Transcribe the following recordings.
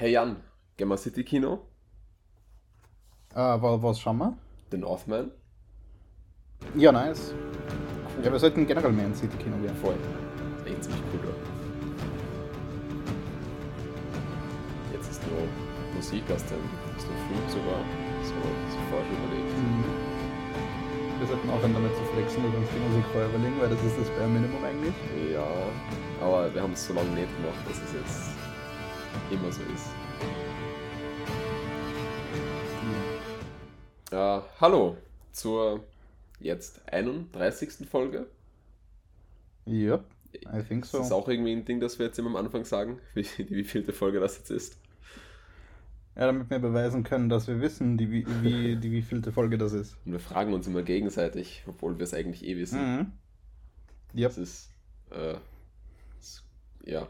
Hey Jan, gehen wir City Kino? Äh, wa- was schauen wir? The Northman? Ja, nice. Ja, wir sollten generell mehr ins City-Kino gehen. Voll. Echt ziemlich cool, oder? Jetzt ist nur Musik aus dem, aus dem Film sogar. So, so vorher schon überlegt. Mhm. Wir sollten aufhören damit zu flexen und uns die Musik vorher überlegen, weil das ist das Bare Minimum eigentlich. Ja, aber wir haben es so lange nicht gemacht, dass es jetzt immer so ist. Ja, hallo zur jetzt 31. Folge. Yep, I think Das so. ist auch irgendwie ein Ding, das wir jetzt immer am Anfang sagen, wie, wie vielte Folge das jetzt ist. Ja, damit wir beweisen können, dass wir wissen, die, wie, wie, die wievielte Folge das ist. Und wir fragen uns immer gegenseitig, obwohl wir es eigentlich eh wissen. Mhm. Yep. Das ist, äh, das, ja.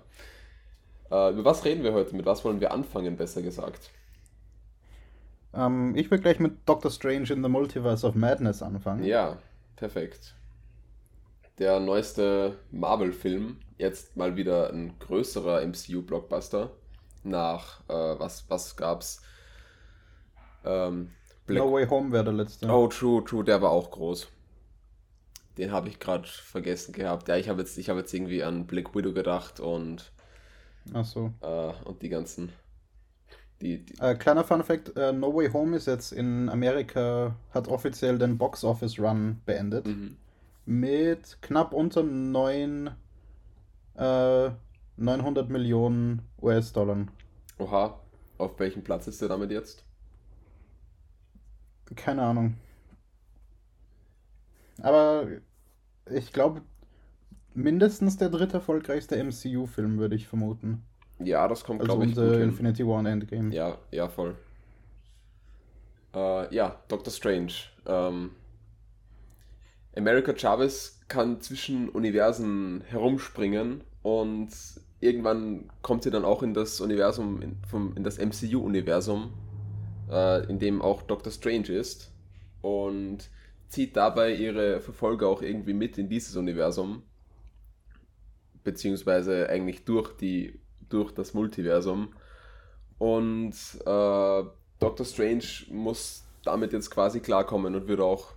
Äh, über was reden wir heute? Mit was wollen wir anfangen, besser gesagt? Ähm, ich will gleich mit Doctor Strange in the Multiverse of Madness anfangen. Ja, perfekt. Der neueste Marvel-Film, jetzt mal wieder ein größerer MCU-Blockbuster. Nach, äh, was, was gab's? Ähm, Black No Way Home wäre der letzte. Oh, true, true, der war auch groß. Den habe ich gerade vergessen gehabt. Ja, ich habe jetzt, ich hab jetzt irgendwie an Black Widow gedacht und, Ach so. äh, und die ganzen. Die, die, Äh, kleiner Fun Fact: äh, No Way Home ist jetzt in Amerika, hat offiziell den Box Office Run beendet. mhm. Mit knapp unter 9, äh, 900 Millionen US-Dollar. Oha, auf welchem Platz ist der damit jetzt? Keine Ahnung. Aber ich glaube, mindestens der dritte erfolgreichste MCU-Film, würde ich vermuten. Ja, das kommt, Also glaube ich, gut hin. Infinity War und Endgame. Ja, ja, voll. Äh, ja, Doctor Strange. Ähm, America Chavez kann zwischen Universen herumspringen und irgendwann kommt sie dann auch in das Universum, in, vom, in das MCU-Universum, äh, in dem auch Doctor Strange ist und zieht dabei ihre Verfolger auch irgendwie mit in dieses Universum, beziehungsweise eigentlich durch die durch das Multiversum. Und äh, Doctor Strange muss damit jetzt quasi klarkommen und wird auch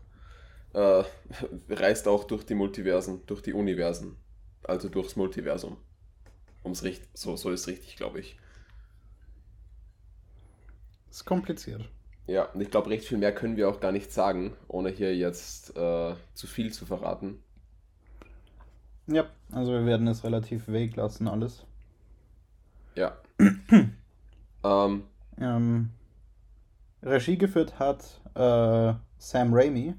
äh, reist auch durch die Multiversen, durch die Universen, also durchs Multiversum. Um's richt so so ist richtig, glaube ich. Ist kompliziert. Ja, und ich glaube, recht viel mehr können wir auch gar nicht sagen, ohne hier jetzt äh, zu viel zu verraten. Ja, also wir werden es relativ vague lassen, alles. Ja. ähm, Ähm, Regie geführt hat äh, Sam Raimi,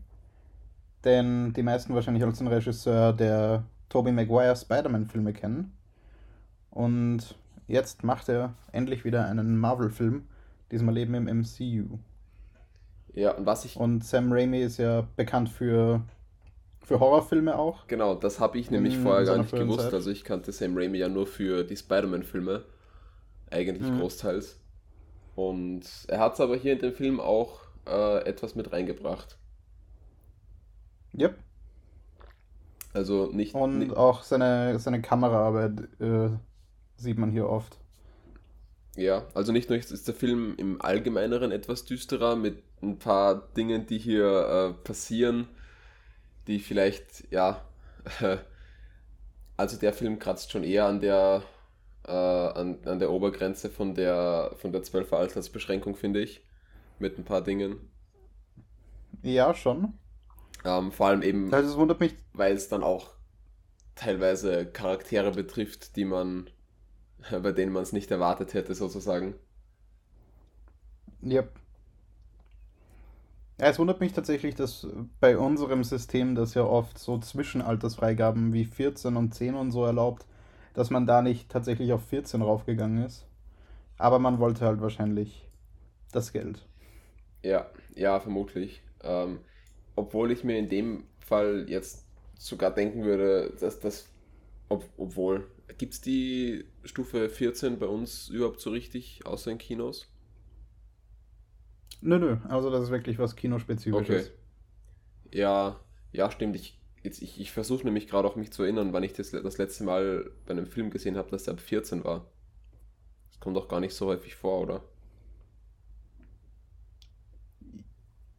den die meisten wahrscheinlich als den Regisseur der Tobey Maguire Spider-Man-Filme kennen. Und jetzt macht er endlich wieder einen Marvel-Film, diesmal eben im MCU. ja, und was ich Und Sam Raimi ist ja bekannt für, für Horrorfilme auch. Genau, das habe ich nämlich In vorher gar seiner nicht gewusst. Zeit. Also ich kannte Sam Raimi ja nur für die Spider-Man-Filme. Eigentlich Mhm. großteils. Und er hat es aber hier in dem Film auch äh, etwas mit reingebracht. Yep. Also nicht, Und nicht auch seine, seine Kameraarbeit äh, sieht man hier oft. ja, also nicht nur ist ist der Film im Allgemeineren etwas düsterer mit ein paar Dingen, die hier äh, passieren, die vielleicht, ja, also der Film kratzt schon eher an der äh, an, an der Obergrenze von der von der 12er Altersbeschränkung, finde ich, mit ein paar Dingen. Ja, schon. Ähm, vor allem eben, Also es wundert mich, weil es dann auch teilweise Charaktere betrifft, die man, bei denen man es nicht erwartet hätte, sozusagen. ja. Es wundert mich tatsächlich, dass bei unserem System, das ja oft so Zwischenaltersfreigaben wie 14 und 10 und so erlaubt, dass man da nicht tatsächlich auf 14 raufgegangen ist. Aber man wollte halt wahrscheinlich das Geld. Ja, ja, vermutlich. Ähm, obwohl ich mir in dem Fall jetzt sogar denken würde, dass das, ob, obwohl, gibt es die Stufe 14 bei uns überhaupt so richtig, außer in Kinos? Nö, nö, also das ist wirklich was Kinospezifisches. Okay. Ja, ja, stimmt. Ich, jetzt, ich, ich versuche nämlich gerade auch mich zu erinnern, wann ich das, das letzte Mal bei einem Film gesehen habe, dass der ab 14 war. Es kommt doch gar nicht so häufig vor, oder?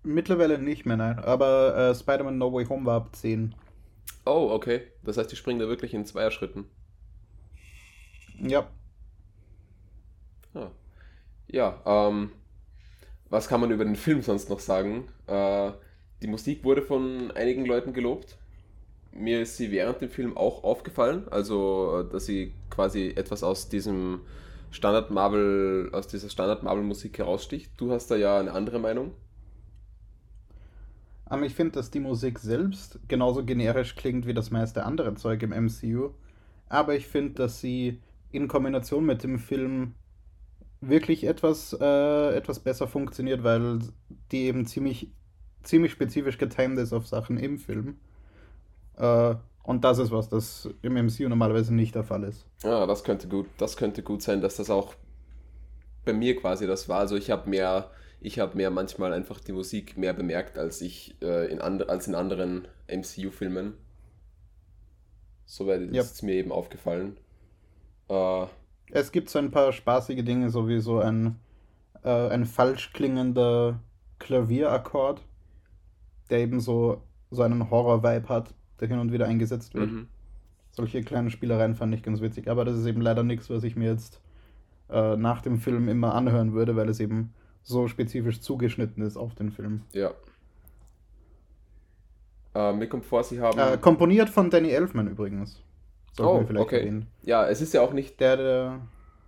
Mittlerweile nicht mehr, nein. Aber äh, Spider-Man No Way Home war ab 10. Oh, okay. Das heißt, die springen da wirklich in Zweierschritten. Ja. Ah. Ja, ähm, was kann man über den Film sonst noch sagen? Äh, die Musik wurde von einigen Leuten gelobt. Mir ist sie während dem Film auch aufgefallen, also dass sie quasi etwas aus diesem Standard Marvel, aus dieser Standard Marvel Musik heraussticht. Du hast da ja eine andere Meinung. Aber ich finde, dass die Musik selbst genauso generisch klingt wie das meiste andere Zeug im MCU. Aber ich finde, dass sie in Kombination mit dem Film wirklich etwas, äh, etwas besser funktioniert, weil die eben ziemlich, ziemlich spezifisch getimed ist auf Sachen im Film. Äh, und das ist was, das im MCU normalerweise nicht der Fall ist. Ja, das könnte gut, das könnte gut sein, dass das auch bei mir quasi das war. Also ich habe mehr, ich habe mehr manchmal einfach die Musik mehr bemerkt als ich äh, in and als in anderen MCU-Filmen. Soweit ist Ja. es mir eben aufgefallen. Äh, Es gibt so ein paar spaßige Dinge, so wie so ein, äh, ein falsch klingender Klavierakkord, der eben so, so einen Horror-Vibe hat, der hin und wieder eingesetzt wird. mhm. Solche kleinen Spielereien fand ich ganz witzig. Aber das ist eben leider nichts, was ich mir jetzt äh, nach dem Film immer anhören würde, weil es eben so spezifisch zugeschnitten ist auf den Film. Ja. Äh, mir kommt vor, sie haben. Äh, komponiert von Danny Elfman übrigens. Sollten oh, vielleicht okay. erwähnen. Ja, es ist ja auch nicht Der, der.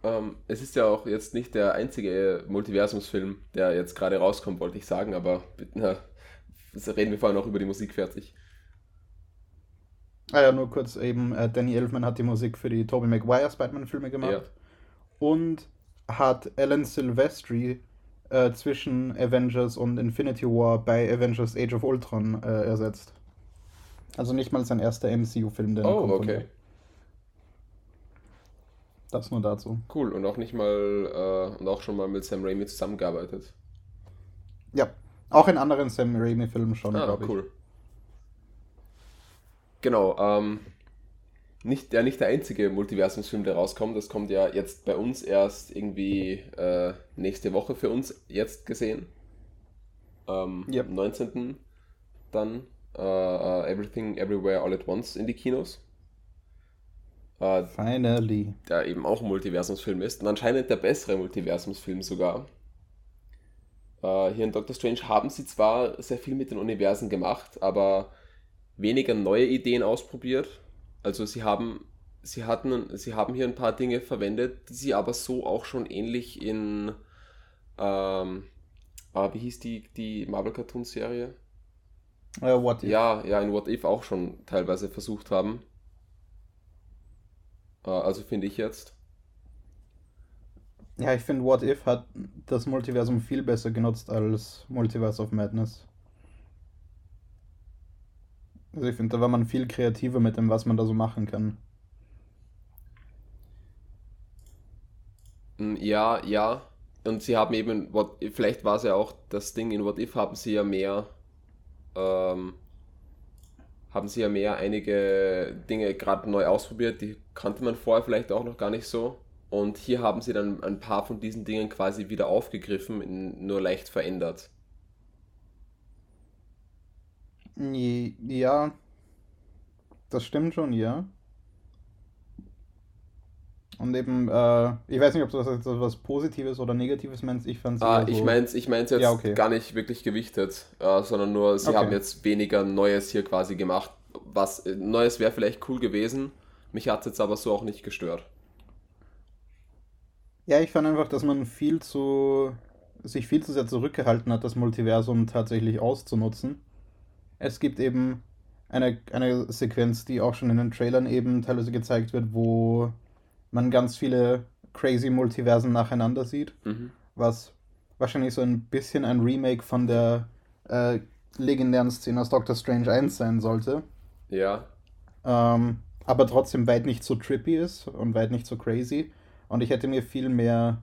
Ähm, es ist ja auch jetzt nicht der einzige Multiversumsfilm, der jetzt gerade rauskommt, wollte ich sagen, aber na, reden wir vorher noch über die Musik fertig. Ah ja, nur kurz eben, äh, Danny Elfman hat die Musik für die Tobey Maguire Spider-Man-Filme gemacht. Ja. Und hat Alan Silvestri äh, zwischen Avengers und Infinity War bei Avengers Age of Ultron äh, ersetzt. Also nicht mal sein erster MCU-Film, der Oh, okay. Das nur dazu. Cool. Und auch nicht mal, äh, und auch schon mal mit Sam Raimi zusammengearbeitet. Ja, auch in anderen Sam Raimi-Filmen schon, Ah, glaube ich. cool. Genau, ähm, nicht, ja, nicht der einzige Multiversumsfilm, der rauskommt. Das kommt ja jetzt bei uns erst irgendwie äh, nächste Woche für uns jetzt gesehen. Ähm, Ja. Am 19. dann äh, äh, Everything Everywhere All at Once in die Kinos. Äh, Finally. der eben auch ein Multiversumsfilm ist. Und anscheinend der bessere Multiversumsfilm sogar. Äh, hier in Doctor Strange haben sie zwar sehr viel mit den Universen gemacht, aber weniger neue Ideen ausprobiert. Also sie haben, sie hatten, sie haben hier ein paar Dinge verwendet, die sie aber so auch schon ähnlich in, ähm, ah, wie hieß die, die Marvel Cartoon Serie? Äh, if? Ja, ja, in What If auch schon teilweise versucht haben. Äh, also finde ich jetzt. Ja, ich finde, What If hat das Multiversum viel besser genutzt als Multiverse of Madness. Also ich finde, da war man viel kreativer mit dem, was man da so machen kann. Mm, Ja, ja. Und sie haben eben, What, vielleicht war es ja auch das Ding, in What If haben sie ja mehr, ähm, haben sie ja mehr einige Dinge gerade neu ausprobiert, die kannte man vorher vielleicht auch noch gar nicht so. Und hier haben sie dann ein paar von diesen Dingen quasi wieder aufgegriffen, nur leicht verändert. Ja, das stimmt schon, ja. Und eben, äh, ich weiß nicht, ob du das jetzt was Positives oder Negatives meinst. Ich fand Ah, ich mein's, ich mein's jetzt Ja, okay. gar nicht wirklich gewichtet, äh, sondern nur, sie Okay. haben jetzt weniger Neues hier quasi gemacht. Was äh, Neues wäre vielleicht cool gewesen. Mich hat es jetzt aber so auch nicht gestört. Ja, ich fand einfach, dass man viel zu, sich viel zu sehr zurückgehalten hat, das Multiversum tatsächlich auszunutzen. Es gibt eben eine, eine Sequenz, die auch schon in den Trailern eben teilweise gezeigt wird, wo man ganz viele crazy Multiversen nacheinander sieht, Mhm. was wahrscheinlich so ein bisschen ein Remake von der äh, legendären Szene aus Doctor Strange 1 sein sollte. Ja, Ähm, aber trotzdem weit nicht so trippy ist und weit nicht so crazy. Und ich hätte mir viel mehr,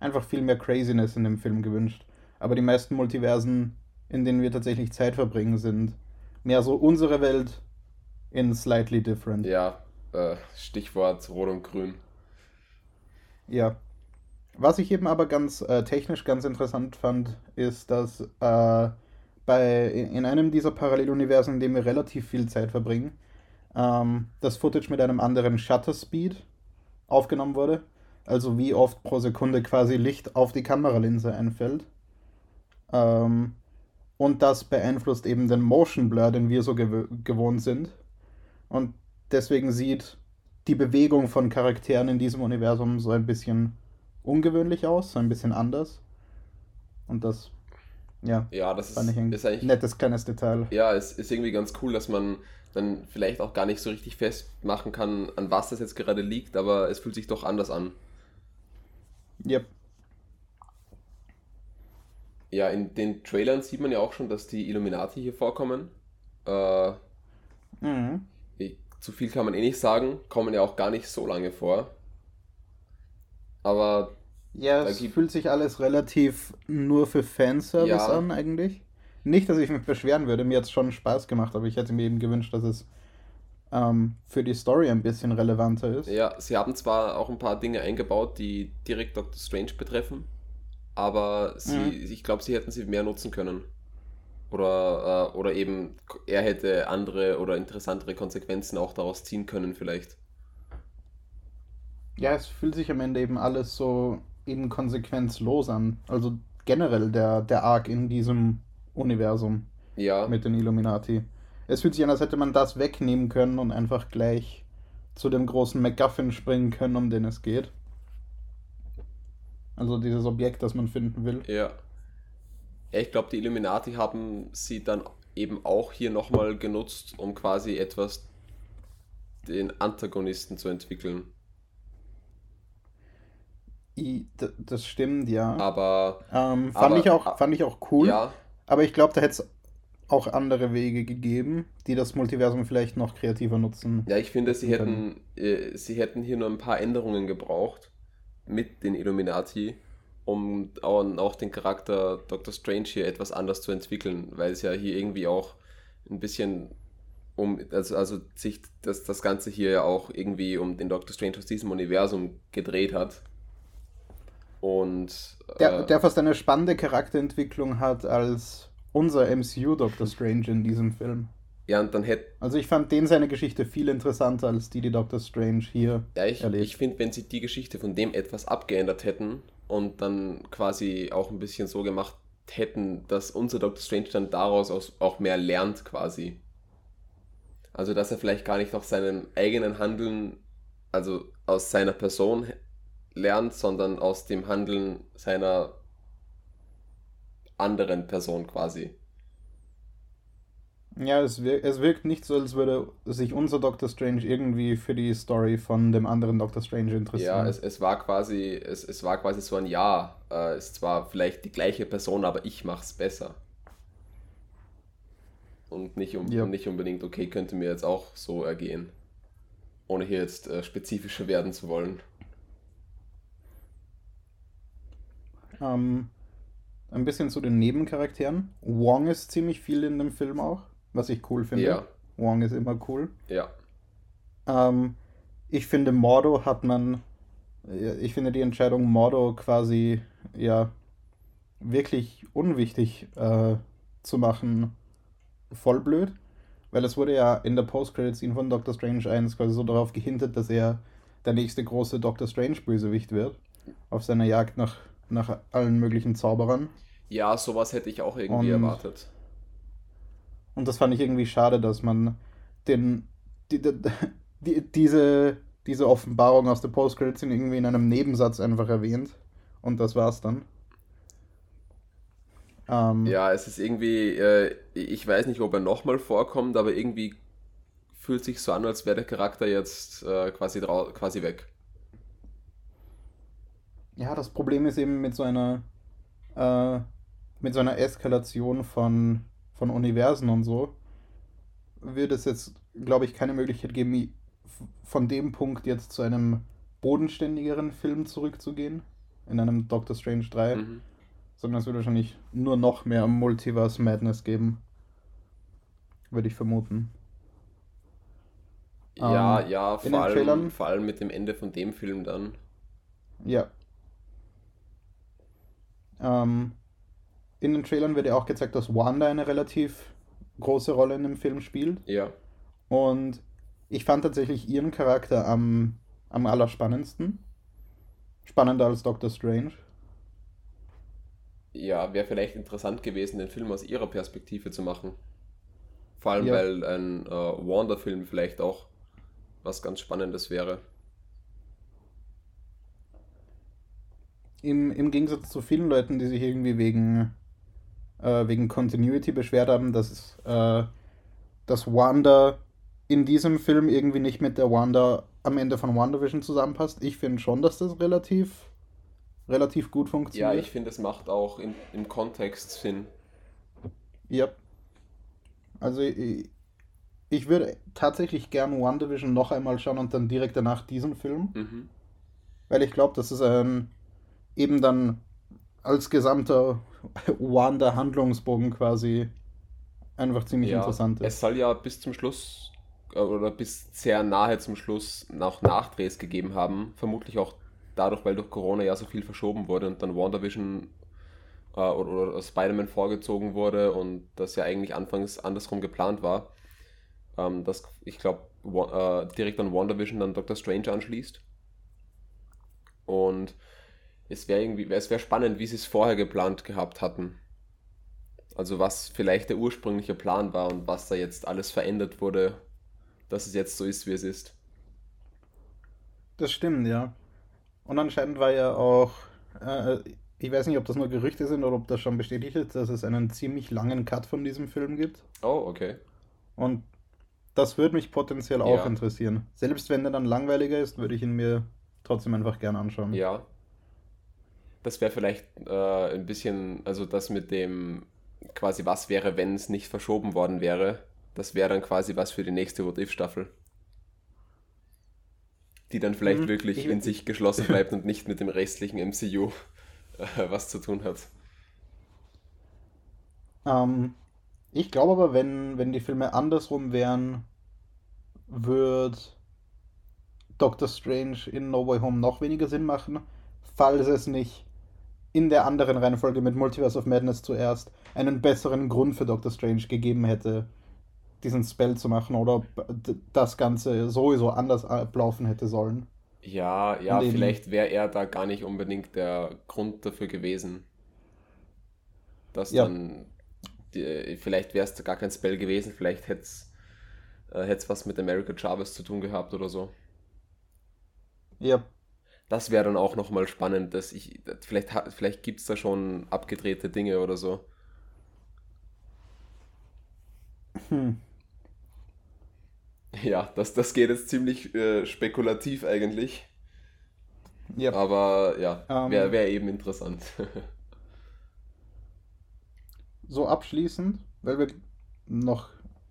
einfach viel mehr Craziness in dem Film gewünscht. Aber die meisten Multiversen, in denen wir tatsächlich Zeit verbringen, sind mehr so unsere Welt in slightly different. ja, äh, Stichwort Rot und Grün. Ja. Was ich eben aber ganz äh, technisch ganz interessant fand, ist, dass äh, bei, in einem dieser Paralleluniversen, in dem wir relativ viel Zeit verbringen, ähm, das Footage mit einem anderen Shutter Speed aufgenommen wurde. Also wie oft pro Sekunde quasi Licht auf die Kameralinse einfällt. Ähm, und das beeinflusst eben den Motion Blur, den wir so gew gewohnt sind. Und deswegen sieht die Bewegung von Charakteren in diesem Universum so ein bisschen ungewöhnlich aus, so ein bisschen anders. Und das, ja, Ja, das fand ist, ich ein ist eigentlich. nettes kleines Detail. Ja, es ist irgendwie ganz cool, dass man dann vielleicht auch gar nicht so richtig festmachen kann, an was das jetzt gerade liegt, aber es fühlt sich doch anders an. Yep. Ja, in den Trailern sieht man ja auch schon, dass die Illuminati hier vorkommen. Äh, Mhm. Zu viel kann man eh nicht sagen, kommen ja auch gar nicht so lange vor. Aber Ja, es fühlt sich alles relativ nur für Fanservice Ja. an, eigentlich. Nicht, dass ich mich beschweren würde, mir hat es schon Spaß gemacht, aber ich hätte mir eben gewünscht, dass es ähm, für die Story ein bisschen relevanter ist. ja, sie haben zwar auch ein paar Dinge eingebaut, die direkt Doctor Strange betreffen, aber sie, Mhm. ich glaube, sie hätten sie mehr nutzen können. Oder, äh, oder eben er hätte andere oder interessantere Konsequenzen auch daraus ziehen können, vielleicht. Ja, es fühlt sich am Ende eben alles so eben konsequenzlos an. Also generell der, der Arc in diesem Universum Ja, mit den Illuminati. Es fühlt sich an, als hätte man das wegnehmen können und einfach gleich zu dem großen MacGuffin springen können, um den es geht. Also dieses Objekt, das man finden will. ja. Ich glaube, die Illuminati haben sie dann eben auch hier nochmal genutzt, um quasi etwas den Antagonisten zu entwickeln. I, das stimmt, ja. Aber Ähm, fand, aber- ich auch, fand ich auch cool. ja, Aber ich glaube, da hätte es auch andere Wege gegeben, die das Multiversum vielleicht noch kreativer nutzen. Ja, ich finde, sie hätten, äh, sie hätten hier nur ein paar Änderungen gebraucht mit den Illuminati, um auch, den Charakter Dr. Strange hier etwas anders zu entwickeln, weil es ja hier irgendwie auch ein bisschen um, also, also sich das, das Ganze hier ja auch irgendwie um den Dr. Strange aus diesem Universum gedreht hat. Und Der, äh, der fast eine spannende Charakterentwicklung hat als unser MCU Doctor Strange in diesem Film. ja, und dann hätte Also ich fand den seine Geschichte viel interessanter als die, die Doctor Strange hier Ja, ich, erlebt. ich finde, wenn sie die Geschichte von dem etwas abgeändert hätten und dann quasi auch ein bisschen so gemacht hätten, dass unser Doctor Strange dann daraus aus, auch mehr lernt quasi. Also, dass er vielleicht gar nicht aus seinem eigenen Handeln, also aus seiner Person lernt, sondern aus dem Handeln seiner anderen Person quasi. Ja, es, wir es wirkt nicht so, als würde sich unser Doctor Strange irgendwie für die Story von dem anderen Doctor Strange interessieren. Ja, es, es war quasi, es, es war quasi so ein Ja. Äh, ist zwar vielleicht die gleiche Person, aber ich mach's besser. Und nicht, um, Ja. und nicht unbedingt, okay, könnte mir jetzt auch so ergehen. Ohne hier jetzt äh, spezifischer werden zu wollen. Ähm, ein bisschen zu den Nebencharakteren. Wong ist ziemlich viel in dem Film auch, was ich cool finde. Ja. Wong ist immer cool. Ja. Ähm, ich finde, Mordo hat man. Ich finde die Entscheidung, Mordo quasi ja wirklich unwichtig äh, zu machen, voll blöd. Weil es wurde ja in der Post-Credit-Scene von Doctor Strange 1 quasi so darauf gehintet, dass er der nächste große Doctor Strange-Bösewicht wird. Auf seiner Jagd nach, nach allen möglichen Zauberern. Ja, sowas hätte ich auch irgendwie Und- erwartet. Und das fand ich irgendwie schade, dass man den, die, die, die, diese, diese Offenbarung aus der Post-Credit-Scene irgendwie in einem Nebensatz einfach erwähnt. Und das war's dann. Ähm, Ja, es ist irgendwie, äh, ich weiß nicht, ob er nochmal vorkommt, aber irgendwie fühlt sich so an, als wäre der Charakter jetzt äh, quasi, quasi weg. ja, das Problem ist eben mit so einer, äh, mit so einer Eskalation von, von Universen und so, wird es jetzt, glaube ich, keine Möglichkeit geben, von dem Punkt jetzt zu einem bodenständigeren Film zurückzugehen. In einem Doctor Strange 3. Mhm. sondern es wird wahrscheinlich nur noch mehr Multiverse Madness geben. Würde ich vermuten. Ja, Ähm, ja, vor allem, vor allem mit dem Ende von dem Film dann. Ja. Ähm, in den Trailern wird ja auch gezeigt, dass Wanda eine relativ große Rolle in dem Film spielt. Ja. Und ich fand tatsächlich ihren Charakter am, am allerspannendsten. Spannender als Doctor Strange. Ja, wäre vielleicht interessant gewesen, den Film aus ihrer Perspektive zu machen. Vor allem, Ja. weil ein äh, Wanda-Film vielleicht auch was ganz Spannendes wäre. Im, Im Gegensatz zu vielen Leuten, die sich irgendwie wegen, äh, wegen Continuity beschwert haben, dass, äh, dass Wanda in diesem Film irgendwie nicht mit der Wanda am Ende von WandaVision zusammenpasst. Ich finde schon, dass das relativ, relativ gut Ja, funktioniert. ich finde, es macht auch im, im Kontext Sinn. Ja. Also ich, ich würde tatsächlich gern WandaVision noch einmal schauen und dann direkt danach diesen Film. Mhm. Weil ich glaube, dass es ein eben dann als gesamter Wanda-Handlungsbogen quasi einfach ziemlich Ja, interessant ist. es soll ja bis zum Schluss äh, oder bis sehr nahe zum Schluss noch Nachdrehs gegeben haben. Vermutlich auch dadurch, weil durch Corona ja so viel verschoben wurde und dann WandaVision äh, oder, oder Spider-Man vorgezogen wurde und das ja eigentlich anfangs andersrum geplant war. Ähm, dass ich glaube, äh, direkt an WandaVision dann Doctor Strange anschließt. Und es wäre irgendwie, es wäre spannend, wie sie es vorher geplant gehabt hatten. Also was vielleicht der ursprüngliche Plan war und was da jetzt alles verändert wurde, dass es jetzt so ist, wie es ist. Das stimmt, ja. Und anscheinend war ja auch, äh, ich weiß nicht, ob das nur Gerüchte sind oder ob das schon bestätigt ist, dass es einen ziemlich langen Cut von diesem Film gibt. Oh, okay. Und das würde mich potenziell auch Ja. interessieren. Selbst wenn der dann langweiliger ist, würde ich ihn mir trotzdem einfach gerne anschauen. Ja. Das wäre vielleicht äh, ein bisschen, also das mit dem quasi, was wäre, wenn es nicht verschoben worden wäre. Das wäre dann quasi was für die nächste What If-Staffel. Die dann vielleicht Mhm, wirklich ich- in sich geschlossen bleibt und nicht mit dem restlichen MCU äh, was zu tun hat. Ähm, ich glaube aber, wenn, wenn die Filme andersrum wären, wird Doctor Strange in No Way Home noch weniger Sinn machen, falls es nicht in der anderen Reihenfolge mit Multiverse of Madness zuerst einen besseren Grund für Doctor Strange gegeben hätte, diesen Spell zu machen oder ob das Ganze sowieso anders ablaufen hätte sollen. Ja, ja, Und vielleicht wäre er da gar nicht unbedingt der Grund dafür gewesen. Dass Ja. dann, die, vielleicht wäre es gar kein Spell gewesen, vielleicht hätte es äh, was mit America Chavez zu tun gehabt oder so. Ja, Das wäre dann auch nochmal spannend, dass ich, vielleicht, vielleicht gibt es da schon abgedrehte Dinge oder so. hm. Ja, das, das geht jetzt ziemlich äh, spekulativ eigentlich, ja. aber ja, Ähm. wäre wär eben interessant. So abschließend, weil wir noch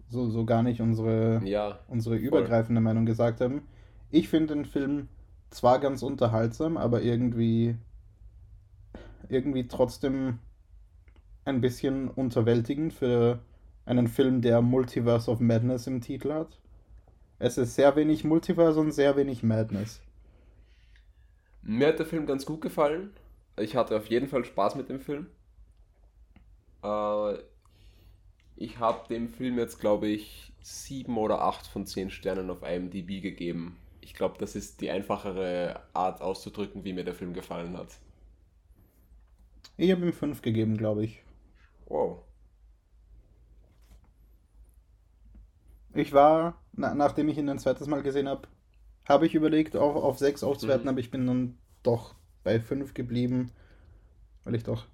so, so gar nicht unsere ja, unsere übergreifende Meinung gesagt haben. Ich finde den Film zwar ganz unterhaltsam, aber irgendwie irgendwie trotzdem ein bisschen unterwältigend für einen Film, der Multiverse of Madness im Titel hat. Es ist sehr wenig Multiverse und sehr wenig Madness. Mir hat der Film ganz gut gefallen. Ich hatte auf jeden Fall Spaß mit dem Film. Äh, ich habe dem Film jetzt, glaube ich, sieben oder acht von zehn Sternen auf IMDb gegeben. Ich glaube, das ist die einfachere Art auszudrücken, wie mir der Film gefallen hat. Ich habe ihm 5 gegeben, glaube ich. Wow. Ich war, na, nachdem ich ihn ein zweites Mal gesehen habe, habe ich überlegt, auf, auf 6 aufzuwerten, Mhm. aber ich bin dann doch bei 5 geblieben, weil ich doch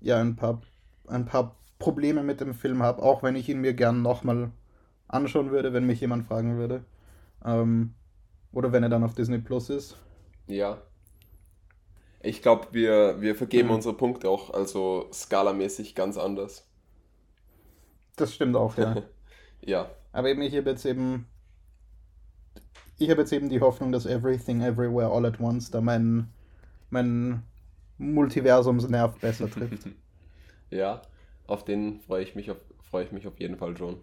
ja ein paar, ein paar Probleme mit dem Film habe, auch wenn ich ihn mir gern nochmal anschauen würde, wenn mich jemand fragen würde. Ähm, oder wenn er dann auf Disney Plus ist. Ja. Ich glaube, wir, wir vergeben Mhm. unsere Punkte auch also skalamäßig ganz anders. Das stimmt auch, ja. Ja, Aber eben, ich habe jetzt eben. Ich habe jetzt eben die Hoffnung, dass Everything Everywhere All at Once da mein, mein Multiversumsnerv besser trifft. ja, auf den freue ich mich auf, freue ich mich auf jeden Fall schon.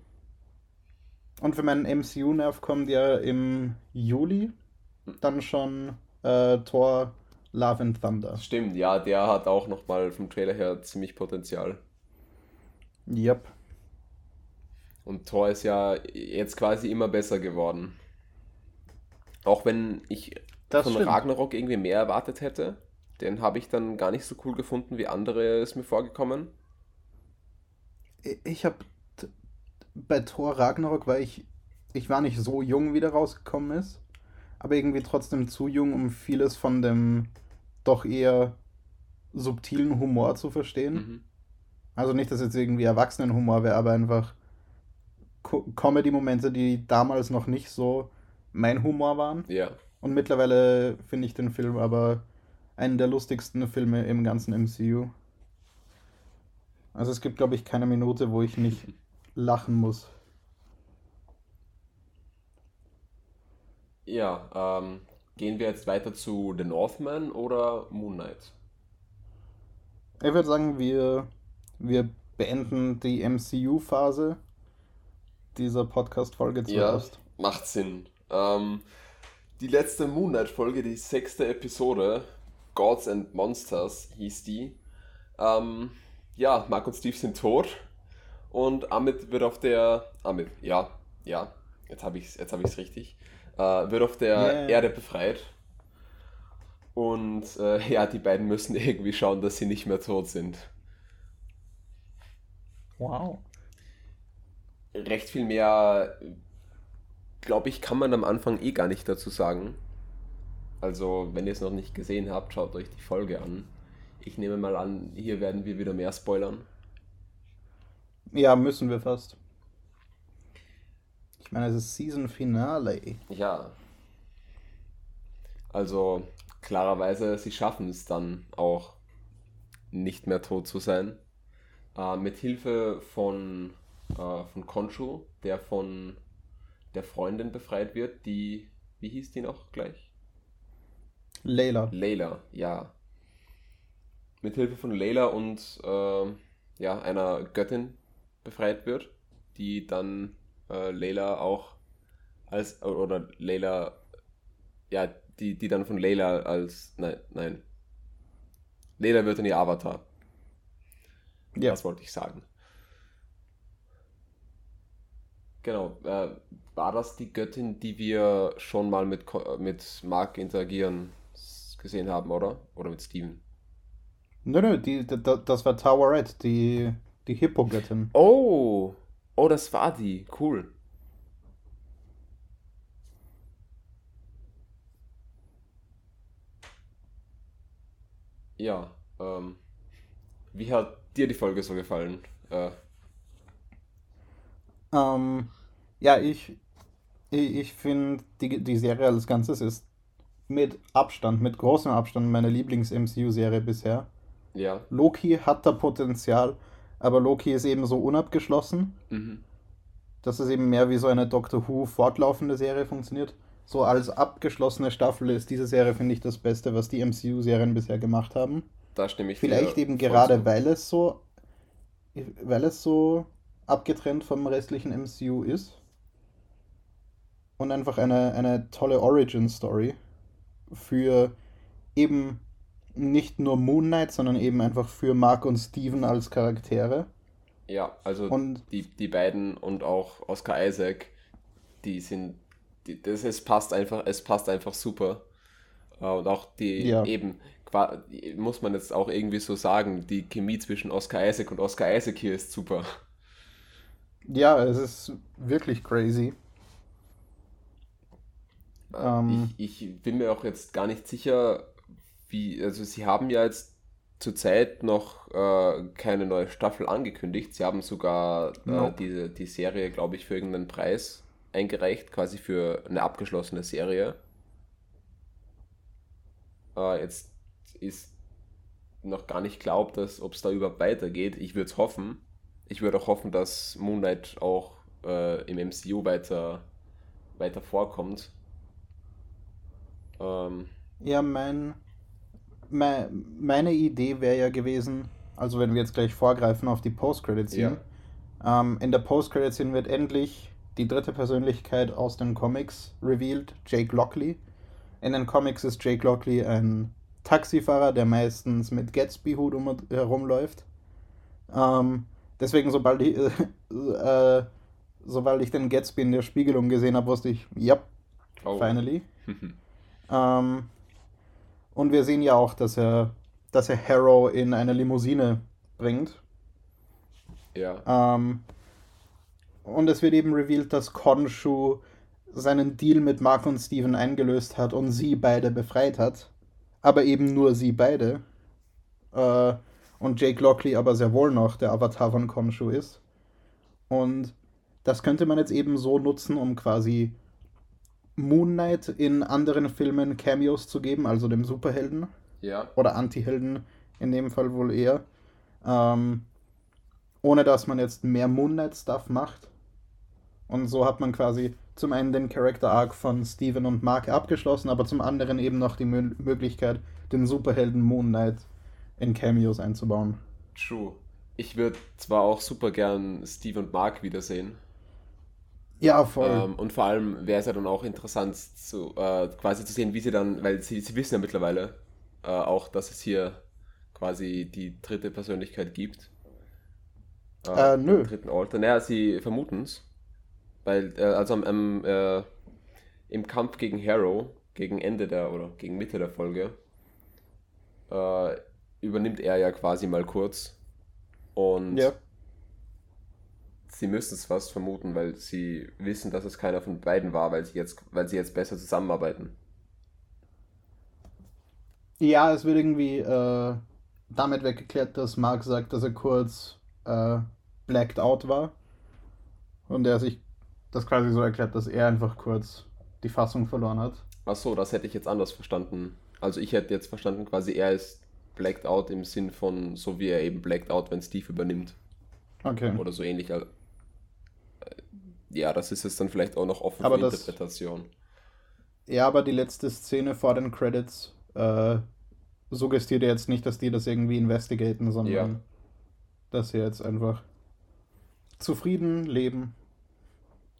Und für meinen MCU-Nerv kommt ja im Juli dann schon äh, Thor Love and Thunder. Stimmt, ja, der hat auch nochmal vom Trailer her ziemlich Potenzial. Yep. Und Thor ist ja jetzt quasi immer besser geworden. Auch wenn ich Das von stimmt. Ragnarok irgendwie mehr erwartet hätte. Den habe ich dann gar nicht so cool gefunden, wie andere ist mir vorgekommen. Ich habe bei Thor Ragnarok, weil ich ich war nicht so jung, wie der rausgekommen ist, aber irgendwie trotzdem zu jung, um vieles von dem doch eher subtilen Humor zu verstehen. Mhm. Also nicht, dass jetzt irgendwie Erwachsenenhumor wäre, aber einfach Co Comedy-Momente, die damals noch nicht so mein Humor waren. Ja. Und mittlerweile finde ich den Film aber einen der lustigsten Filme im ganzen MCU. Also es gibt, glaube ich, keine Minute, wo ich nicht lachen muss. Ja, ähm, gehen wir jetzt weiter zu The Northman oder Moon Knight? Ich würde sagen, wir, wir beenden die MCU-Phase dieser Podcast-Folge zuerst. macht Sinn. Ähm, die letzte Moon Knight-Folge, die sechste Episode, Gods and Monsters hieß die. Ähm, ja, Mark und Steve sind tot und Amit wird auf der. Amit, ja, ja, jetzt habe ich es hab ich's richtig. Äh, wird auf der Yeah. Erde befreit. Und äh, ja, die beiden müssen irgendwie schauen, dass sie nicht mehr tot sind. Wow. recht viel mehr, glaube ich, kann man am Anfang eh gar nicht dazu sagen. Also, wenn ihr es noch nicht gesehen habt, schaut euch die Folge an. Ich nehme mal an, hier werden wir wieder mehr spoilern. Ja, müssen wir fast. Ich meine, es ist Season Finale. Ja. Also, klarerweise, sie schaffen es dann auch nicht mehr tot zu sein. Äh, mit Hilfe von, äh, von Khonshu, der von der Freundin befreit wird, die, wie hieß die noch gleich? Layla. Layla, ja. Mit Hilfe von Layla und äh, ja, einer Göttin befreit wird, die dann äh, Layla auch als, oder Layla, ja, die, die dann von Layla als, nein, nein. Layla wird dann ihr Avatar. Ja. Das wollte ich sagen. Genau, äh, war das die Göttin, die wir schon mal mit, mit Mark interagieren gesehen haben, oder? Oder mit Steven? Nö, nö, die, das war Towerette, die, die Hippogöttin. Oh! Oh, das war die. Cool. Ja, ähm, wie hat dir die Folge so gefallen? Äh, Ähm, ja, ich, ich, ich finde, die, die Serie als Ganzes ist mit Abstand, mit großem Abstand meine Lieblings-MCU-Serie bisher. ja. Loki hat da Potenzial, aber Loki ist eben so unabgeschlossen, Mhm. dass es eben mehr wie so eine Doctor Who fortlaufende Serie funktioniert. So als abgeschlossene Staffel ist diese Serie, finde ich, das Beste, was die MCU-Serien bisher gemacht haben. Da stimme ich Vielleicht eben gerade, zu. weil es so, weil es so abgetrennt vom restlichen MCU ist. Und einfach eine, eine tolle Origin-Story für eben nicht nur Moon Knight, sondern eben einfach für Mark und Steven als Charaktere. Ja, also Und die, die beiden und auch Oscar Isaac, die sind, die, das, es passt einfach, es passt einfach super. Äh, Und auch die Ja. eben, muss man jetzt auch irgendwie so sagen, die Chemie zwischen Oscar Isaac und Oscar Isaac hier ist super. ja, es ist wirklich crazy. Ähm. ich, ich bin mir auch jetzt gar nicht sicher, wie, also sie haben ja jetzt zurzeit noch äh, keine neue Staffel angekündigt. Sie haben sogar äh, diese, die Serie, glaube ich, für irgendeinen Preis eingereicht, quasi für eine abgeschlossene Serie. Äh, jetzt ist noch gar nicht dass ob es da überhaupt weitergeht. Ich würde es hoffen. Ich würde auch hoffen, dass Moon Knight auch äh, im MCU weiter, weiter vorkommt. Ähm, Ja, mein, meine Idee wäre ja gewesen, also wenn wir jetzt gleich vorgreifen auf die Post-Credit-Scene, ähm, in der Post-Credit-Scene wird endlich die dritte Persönlichkeit aus den Comics revealed, Jake Lockley. In den Comics ist Jake Lockley ein Taxifahrer, der meistens mit Gatsby-Hut um, herumläuft. Ähm, deswegen, sobald ich, äh, sobald ich den Gatsby in der Spiegelung gesehen habe, wusste ich, ja, oh. finally. ähm, und wir sehen ja auch, dass er, dass er Harrow in eine Limousine bringt. Ja. Ähm, und es wird eben revealed, dass Konshu seinen Deal mit Mark und Steven eingelöst hat und sie beide befreit hat. Aber eben nur sie beide. Äh, und Jake Lockley aber sehr wohl noch der Avatar von Konshu ist. Und das könnte man jetzt eben so nutzen, um quasi Moon Knight in anderen Filmen Cameos zu geben, also dem Superhelden. Ja. Oder Antihelden in dem Fall wohl eher. Ähm, ohne dass man jetzt mehr Moon Knight Stuff macht. Und so hat man quasi zum einen den Character Arc von Steven und Mark abgeschlossen, aber zum anderen eben noch die Mö Möglichkeit, den Superhelden Moon Knight in Cameos einzubauen. True. Ich würde zwar auch super gern Steve und Mark wiedersehen. Ja, voll. Ähm, und vor allem wäre es ja dann auch interessant, zu, äh, quasi zu sehen, wie sie dann, weil sie, sie wissen ja mittlerweile äh, auch, dass es hier quasi die dritte Persönlichkeit gibt. Äh, äh nö. Dritten Ort. Naja, sie vermuten es. Weil, äh, also am, äh, im Kampf gegen Harrow, gegen Ende der oder gegen Mitte der Folge, übernimmt er ja quasi mal kurz. Und ja. Sie müssen es fast vermuten, weil sie wissen, dass es keiner von beiden war, weil sie jetzt, weil sie jetzt besser zusammenarbeiten. Ja, es wird irgendwie äh, damit weggeklärt, dass Mark sagt, dass er kurz äh, blacked out war. Und er sich das quasi so erklärt, dass er einfach kurz die Fassung verloren hat. Ach so, das hätte ich jetzt anders verstanden. Also ich hätte jetzt verstanden, quasi er ist blacked out im Sinn von, so wie er eben blacked out, wenn Steve übernimmt. Okay. Oder so ähnlich. Ja, das ist es dann vielleicht auch noch offen aber für das, Interpretation. Ja, aber die letzte Szene vor den Credits äh, suggestiert jetzt nicht, dass die das irgendwie investigaten, sondern ja. dass sie jetzt einfach zufrieden leben.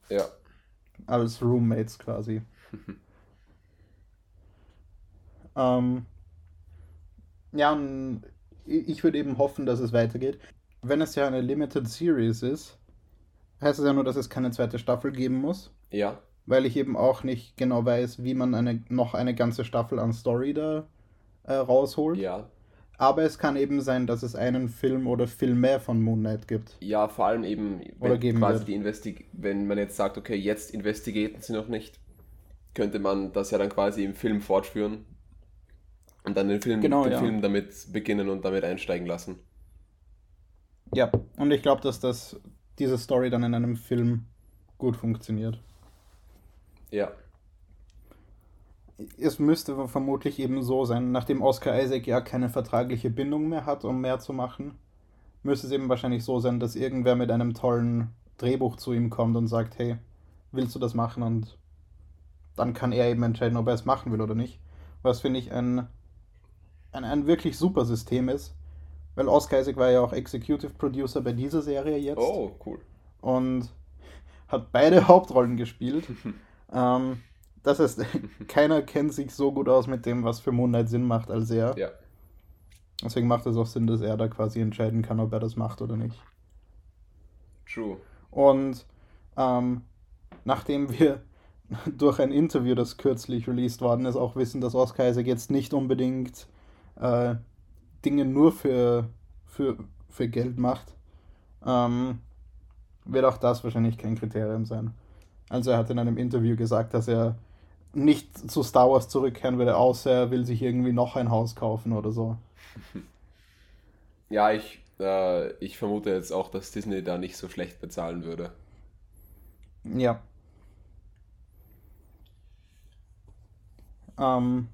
Ja. Als Roommates quasi. ähm, ja, ich würde eben hoffen, dass es weitergeht. Wenn es ja eine Limited Series ist, heißt es ja nur, dass es keine zweite Staffel geben muss. Ja. Weil ich eben auch nicht genau weiß, wie man eine, noch eine ganze Staffel an Story da äh, rausholt. Ja. Aber es kann eben sein, dass es einen Film oder Film mehr von Moon Knight gibt. Ja, vor allem eben, wenn, quasi die Investi wenn man jetzt sagt, okay, jetzt investigaten sie noch nicht, könnte man das ja dann quasi im Film fortführen und dann den Film, genau, den ja. Film damit beginnen und damit einsteigen lassen. Ja, und ich glaube, dass das, diese Story dann in einem Film gut funktioniert. Ja. Es müsste vermutlich eben so sein, nachdem Oscar Isaac ja keine vertragliche Bindung mehr hat, um mehr zu machen, müsste es eben wahrscheinlich so sein, dass irgendwer mit einem tollen Drehbuch zu ihm kommt und sagt, hey, willst du das machen? Und dann kann er eben entscheiden, ob er es machen will oder nicht. Was finde ich ein ein, ein wirklich super System ist. Weil Oscar Isaac war ja auch Executive Producer bei dieser Serie jetzt. Oh, cool. Und hat beide Hauptrollen gespielt. ähm, das heißt, keiner kennt sich so gut aus mit dem, was für Moonlight Sinn macht, als er. Ja. Deswegen macht es auch Sinn, dass er da quasi entscheiden kann, ob er das macht oder nicht. True. Und ähm, nachdem wir durch ein Interview, das kürzlich released worden ist, auch wissen, dass Oscar Isaac jetzt nicht unbedingt äh, Dinge nur für, für, für Geld macht, ähm, wird auch das wahrscheinlich kein Kriterium sein. Also er hat in einem Interview gesagt, dass er nicht zu Star Wars zurückkehren würde, außer er will sich irgendwie noch ein Haus kaufen oder so. Ja, ich, äh, ich vermute jetzt auch, dass Disney da nicht so schlecht bezahlen würde. Ja. Ähm,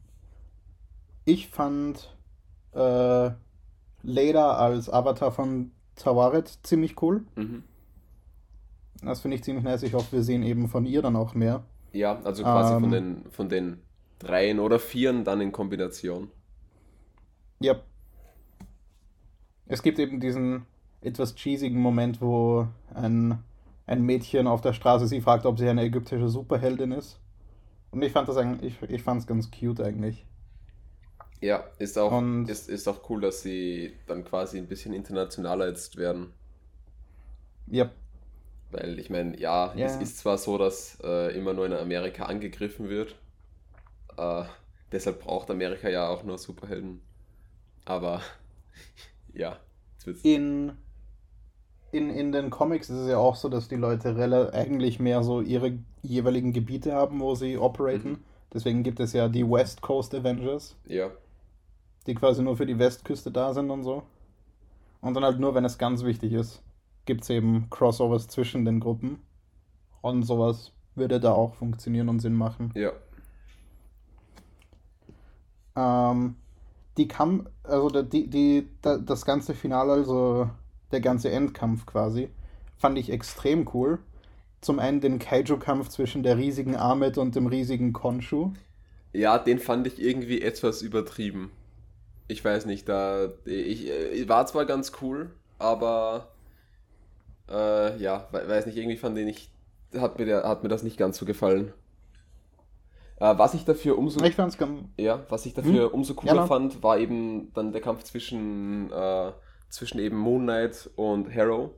ich fand äh, Leda als Avatar von Tawaret ziemlich cool. Mhm. Das finde ich ziemlich nice. Ich hoffe, wir sehen eben von ihr dann auch mehr. Ja, also quasi Ähm. von, den, von den dreien oder vieren dann in Kombination. Ja. Es gibt eben diesen etwas cheesigen Moment, wo ein, ein Mädchen auf der Straße sie fragt, ob sie eine ägyptische Superheldin ist. Und ich fand das eigentlich, ich, ich fand es ganz cute eigentlich. Ja, ist auch, ist, ist auch cool, dass sie dann quasi ein bisschen internationaler jetzt werden. Ja. Weil ich meine, ja, ja, es ist zwar so, dass äh, immer nur in Amerika angegriffen wird. Äh, deshalb braucht Amerika ja auch nur Superhelden. Aber ja, jetzt wird's. In, in, in den Comics ist es ja auch so, dass die Leute eigentlich mehr so ihre jeweiligen Gebiete haben, wo sie operaten. Mhm. Deswegen gibt es ja die West Coast Avengers. Ja die quasi nur für die Westküste da sind und so. Und dann halt nur, wenn es ganz wichtig ist, gibt es eben Crossovers zwischen den Gruppen. Und sowas würde da auch funktionieren und Sinn machen. Ja. Ähm, die kam, also die, die, das ganze Finale, also der ganze Endkampf quasi, fand ich extrem cool. Zum einen den Kaiju-Kampf zwischen der riesigen Ahmed und dem riesigen Konshu. Ja, den fand ich irgendwie etwas übertrieben ich weiß nicht, da ich, ich äh, war zwar ganz cool, aber äh, ja, weiß nicht, irgendwie fand ich, hat mir, der, hat mir das nicht ganz so gefallen. Äh, was ich dafür umso ich fand's ja, was ich dafür hm? umso cooler ja, fand, war eben dann der Kampf zwischen äh, zwischen eben Moon Knight und Harrow.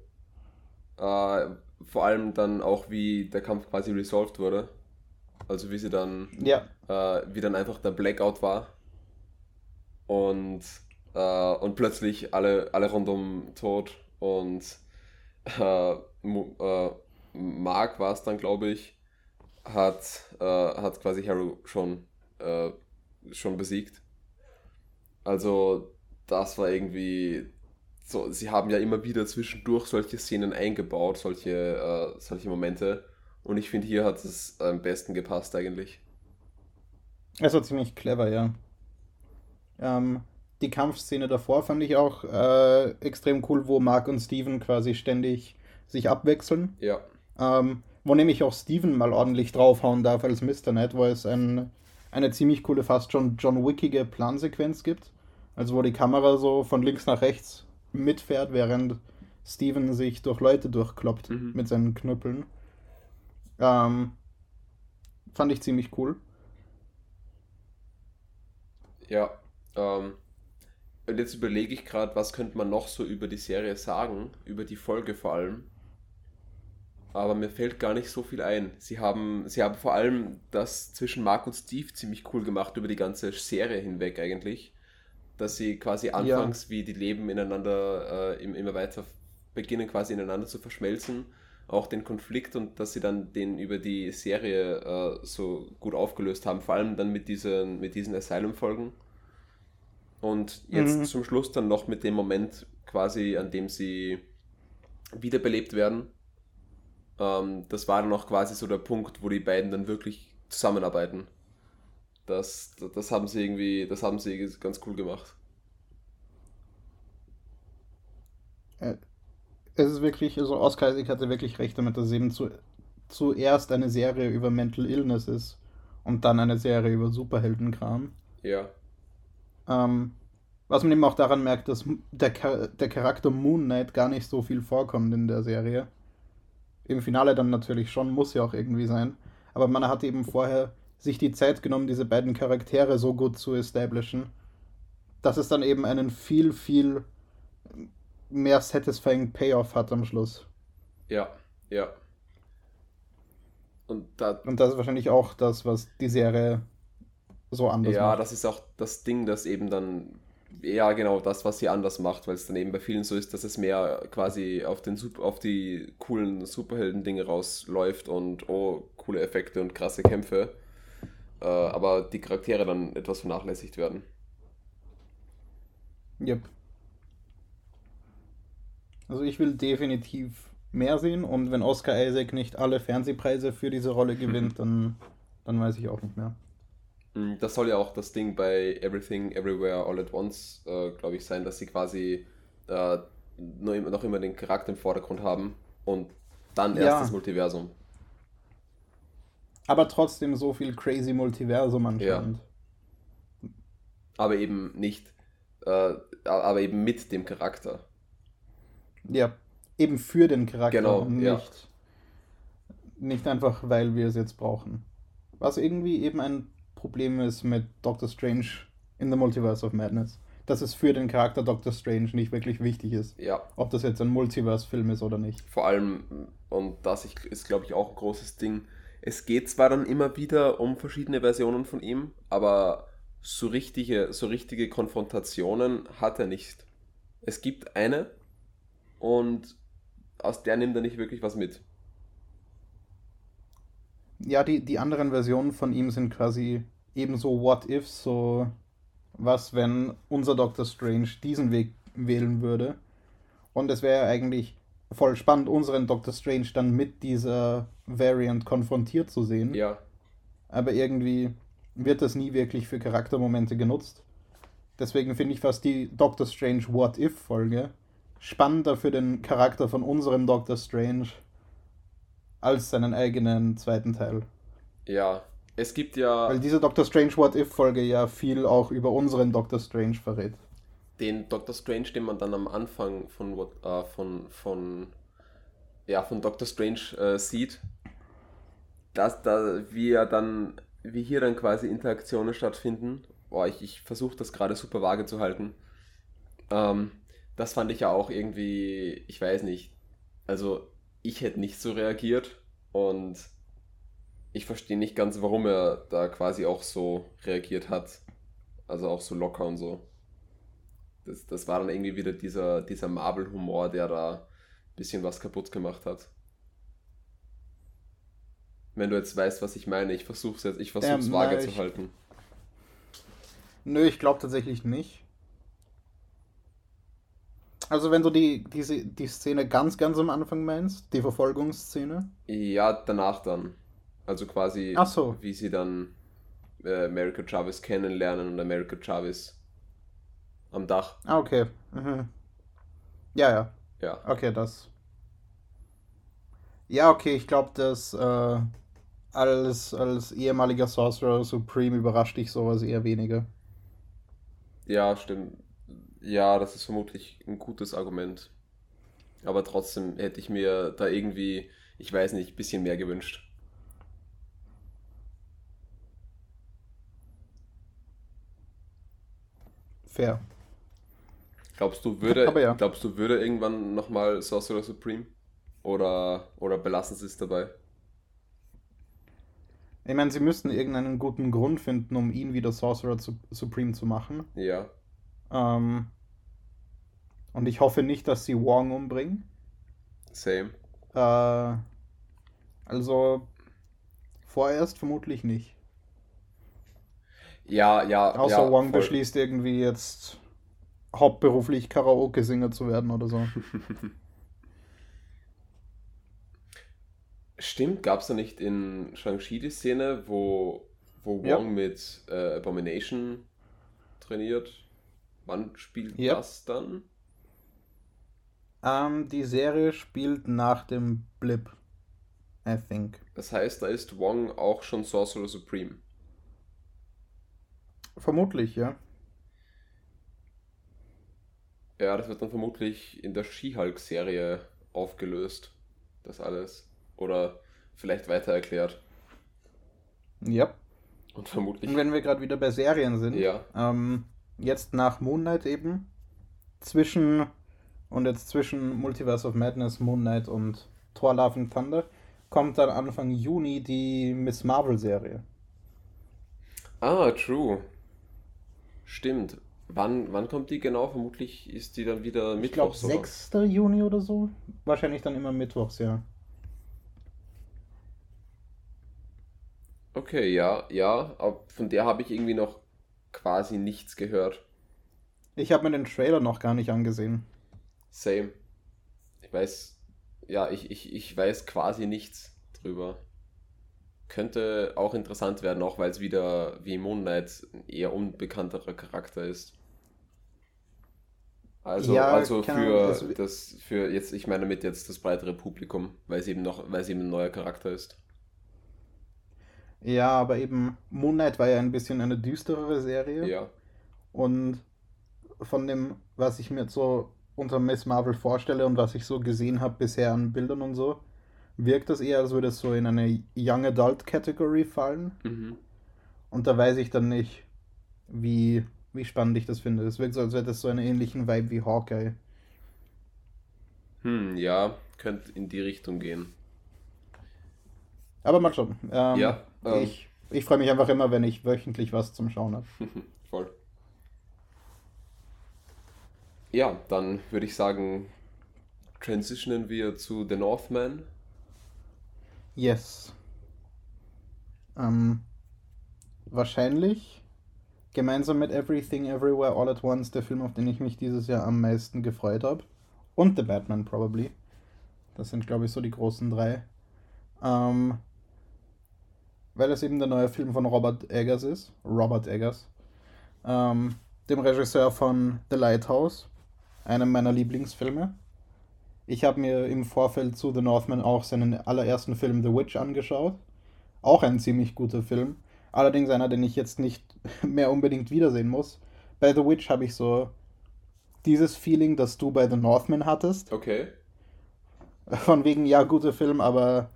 Äh, vor allem dann auch wie der Kampf quasi resolved wurde. Also wie sie dann ja. Äh, wie dann einfach der Blackout war und, äh, und plötzlich alle, alle rundum tot und äh, äh, Mark war es dann, glaube ich, hat, äh, hat quasi Harrow schon, äh, schon besiegt. Also das war irgendwie so, sie haben ja immer wieder zwischendurch solche Szenen eingebaut, solche, äh, solche Momente. Und ich finde, hier hat es am besten gepasst eigentlich. Es war ziemlich clever, ja. Ähm, die Kampfszene davor fand ich auch äh, extrem cool, wo Mark und Steven quasi ständig sich abwechseln. Ja. Ähm, wo nämlich auch Steven mal ordentlich draufhauen darf als Mr. Net, wo es ein, eine ziemlich coole, fast schon John Wickige Plansequenz gibt. Also wo die Kamera so von links nach rechts mitfährt, während Steven sich durch Leute durchkloppt mhm. mit seinen Knüppeln. Ähm, fand ich ziemlich cool. Ja, ähm, und jetzt überlege ich gerade, was könnte man noch so über die Serie sagen, über die Folge vor allem. Aber mir fällt gar nicht so viel ein. Sie haben, sie haben vor allem das zwischen Mark und Steve ziemlich cool gemacht über die ganze Serie hinweg eigentlich. Dass sie quasi anfangs, ja. wie die Leben ineinander äh, immer weiter beginnen, quasi ineinander zu verschmelzen. Auch den Konflikt und dass sie dann den über die Serie äh, so gut aufgelöst haben. Vor allem dann mit diesen, mit diesen Asylum-Folgen und jetzt mhm. zum Schluss dann noch mit dem Moment quasi, an dem sie wiederbelebt werden. Ähm, das war dann auch quasi so der Punkt, wo die beiden dann wirklich zusammenarbeiten. Das, das haben sie irgendwie, das haben sie ganz cool gemacht. Äh, es ist wirklich, also Oscar Isaac hatte wirklich recht damit, dass es eben zu, zuerst eine Serie über Mental Illness ist und dann eine Serie über Superheldenkram. Ja. Ähm, was man eben auch daran merkt, dass der, der Charakter Moon Knight gar nicht so viel vorkommt in der Serie. Im Finale dann natürlich schon, muss ja auch irgendwie sein. Aber man hat eben vorher sich die Zeit genommen, diese beiden Charaktere so gut zu establishen, dass es dann eben einen viel, viel mehr satisfying Payoff hat am Schluss. Ja, ja. Und, da, Und das ist wahrscheinlich auch das, was die Serie so anders ja, macht. Ja, das ist auch das Ding, das eben dann, ja genau, das, was sie anders macht, weil es dann eben bei vielen so ist, dass es mehr quasi auf, den, auf die coolen Superhelden-Dinge rausläuft und oh, coole Effekte und krasse Kämpfe, äh, aber die Charaktere dann etwas vernachlässigt werden. Yep. Also ich will definitiv mehr sehen und wenn Oscar Isaac nicht alle Fernsehpreise für diese Rolle gewinnt, dann, dann weiß ich auch nicht mehr. Mm, das soll ja auch das Ding bei Everything, Everywhere, All at Once, äh, glaube ich, sein, dass sie quasi äh, noch, immer, noch immer den Charakter im Vordergrund haben und dann erst ja. das Multiversum. Aber trotzdem so viel crazy Multiversum anscheinend. Ja. Aber eben nicht, äh, aber eben mit dem Charakter. Ja, eben für den Charakter. Genau, nicht, ja. nicht einfach, weil wir es jetzt brauchen. Was irgendwie eben ein Problem ist mit Doctor Strange in The Multiverse of Madness. Dass es für den Charakter Doctor Strange nicht wirklich wichtig ist. Ja. Ob das jetzt ein Multiverse-Film ist oder nicht. Vor allem, und das ist, glaube ich, auch ein großes Ding. Es geht zwar dann immer wieder um verschiedene Versionen von ihm, aber so richtige, so richtige Konfrontationen hat er nicht. Es gibt eine und aus der nimmt er nicht wirklich was mit. Ja, die, die anderen Versionen von ihm sind quasi ebenso What-Ifs, so was, wenn unser Doctor Strange diesen Weg wählen würde. Und es wäre eigentlich voll spannend, unseren Doctor Strange dann mit dieser Variant konfrontiert zu sehen. Ja. Aber irgendwie wird das nie wirklich für Charaktermomente genutzt. Deswegen finde ich fast die Doctor Strange What If Folge spannender für den Charakter von unserem Doctor Strange als seinen eigenen zweiten Teil. Ja, es gibt ja. Weil diese Doctor Strange What If Folge ja viel auch über unseren Doctor Strange verrät. Den Doctor Strange, den man dann am Anfang von What, äh, von, von, ja, von Doctor Strange äh, sieht, dass da wie er dann, wie hier dann quasi Interaktionen stattfinden. Boah, ich, ich versuche das gerade super vage zu halten. Ähm, das fand ich ja auch irgendwie, ich weiß nicht. Also, ich hätte nicht so reagiert und ich verstehe nicht ganz, warum er da quasi auch so reagiert hat. Also auch so locker und so. Das, das war dann irgendwie wieder dieser, dieser Marvel-Humor, der da ein bisschen was kaputt gemacht hat. Wenn du jetzt weißt, was ich meine, ich versuche es jetzt, ich versuche es Ähm, vage na, zu halten. Nö, ich glaube tatsächlich nicht. Also wenn du die, diese, die Szene ganz, ganz am Anfang meinst, die Verfolgungsszene. Ja, danach dann. Also quasi, Ach so. wie sie dann äh, America Chavez kennenlernen und America Chavez am Dach. Ah, okay. Mhm. Ja, ja. Ja. Okay, das. Ja, okay, ich glaube, dass äh, als, als ehemaliger Sorcerer Supreme überrascht dich sowas eher weniger. Ja, stimmt. Ja, das ist vermutlich ein gutes Argument. Aber trotzdem hätte ich mir da irgendwie, ich weiß nicht, ein bisschen mehr gewünscht. Fair. Glaubst du, würde, ja. glaubst du, würde irgendwann nochmal Sorcerer Supreme? Oder, oder belassen sie es dabei? Ich meine, sie müssten irgendeinen guten Grund finden, um ihn wieder Sorcerer Su Supreme zu machen. Ja. Ähm, und ich hoffe nicht, dass sie Wong umbringen. Same. Äh, also vorerst vermutlich nicht. Ja, ja. Außer ja, Wong voll. beschließt irgendwie jetzt hauptberuflich Karaoke-Singer zu werden oder so. Stimmt, gab es da nicht in Shang-Chi die Szene, wo, wo Wong Ja. mit äh, Abomination trainiert? Wann spielt Ja. das dann? Ähm, die Serie spielt nach dem Blip, I think. Das heißt, da ist Wong auch schon Sorcerer Supreme. Vermutlich, ja. Ja, das wird dann vermutlich in der She-Hulk-Serie aufgelöst. Das alles. Oder vielleicht weiter erklärt. Ja. Und vermutlich. Und wenn wir gerade wieder bei Serien sind, Ja. ähm, jetzt nach Moon Knight eben, zwischen und jetzt zwischen Multiverse of Madness, Moon Knight und Thor Love and Thunder, kommt dann Anfang Juni die Miss Marvel Serie. Ah, true. Stimmt. Wann, wann kommt die genau? Vermutlich ist die dann wieder Ich glaube Mittwochs, oder? 6. Juni oder so. Wahrscheinlich dann immer Mittwochs, ja. Okay, ja, ja. Aber von der habe ich irgendwie noch quasi nichts gehört. Ich habe mir den Trailer noch gar nicht angesehen. Same. Ich weiß, ja, ich, ich, ich weiß quasi nichts drüber. Könnte auch interessant werden, auch weil es wieder wie Moon Knight ein eher unbekannterer Charakter ist. Also, Ja, also für Ahnung, also- das, für jetzt, ich meine damit jetzt das breitere Publikum, weil es eben noch, weil es eben ein neuer Charakter ist. Ja, aber eben Moon Knight war ja ein bisschen eine düsterere Serie. Ja. Und von dem, was ich mir so unter Miss Marvel vorstelle und was ich so gesehen habe bisher an Bildern und so, wirkt das eher, als würde es so in eine Young Adult Category fallen. Mhm. Und da weiß ich dann nicht, wie wie spannend ich das finde. Es wirkt so, als wäre das so einen ähnlichen Vibe wie Hawkeye. Hm, ja, könnte in die Richtung gehen. Aber mal schauen. Ähm, Ja, ähm. Ich, ich freue mich einfach immer, wenn ich wöchentlich was zum Schauen habe. Voll. Ja, dann würde ich sagen, transitionen wir zu The Northman. Yes. Ähm, wahrscheinlich gemeinsam mit Everything Everywhere All at Once der Film, auf den ich mich dieses Jahr am meisten gefreut habe. Und The Batman, probably. Das sind, glaube ich, so die großen drei. Ähm, weil es eben der neue Film von Robert Eggers ist. Robert Eggers. Ähm, dem Regisseur von The Lighthouse, einem meiner Lieblingsfilme. Ich habe mir im Vorfeld zu The Northman auch seinen allerersten Film The Witch angeschaut. Auch ein ziemlich guter Film. Allerdings einer, den ich jetzt nicht mehr unbedingt wiedersehen muss. Bei The Witch habe ich so dieses Feeling, das du bei The Northman hattest. Okay. Von wegen, ja, guter Film, aber,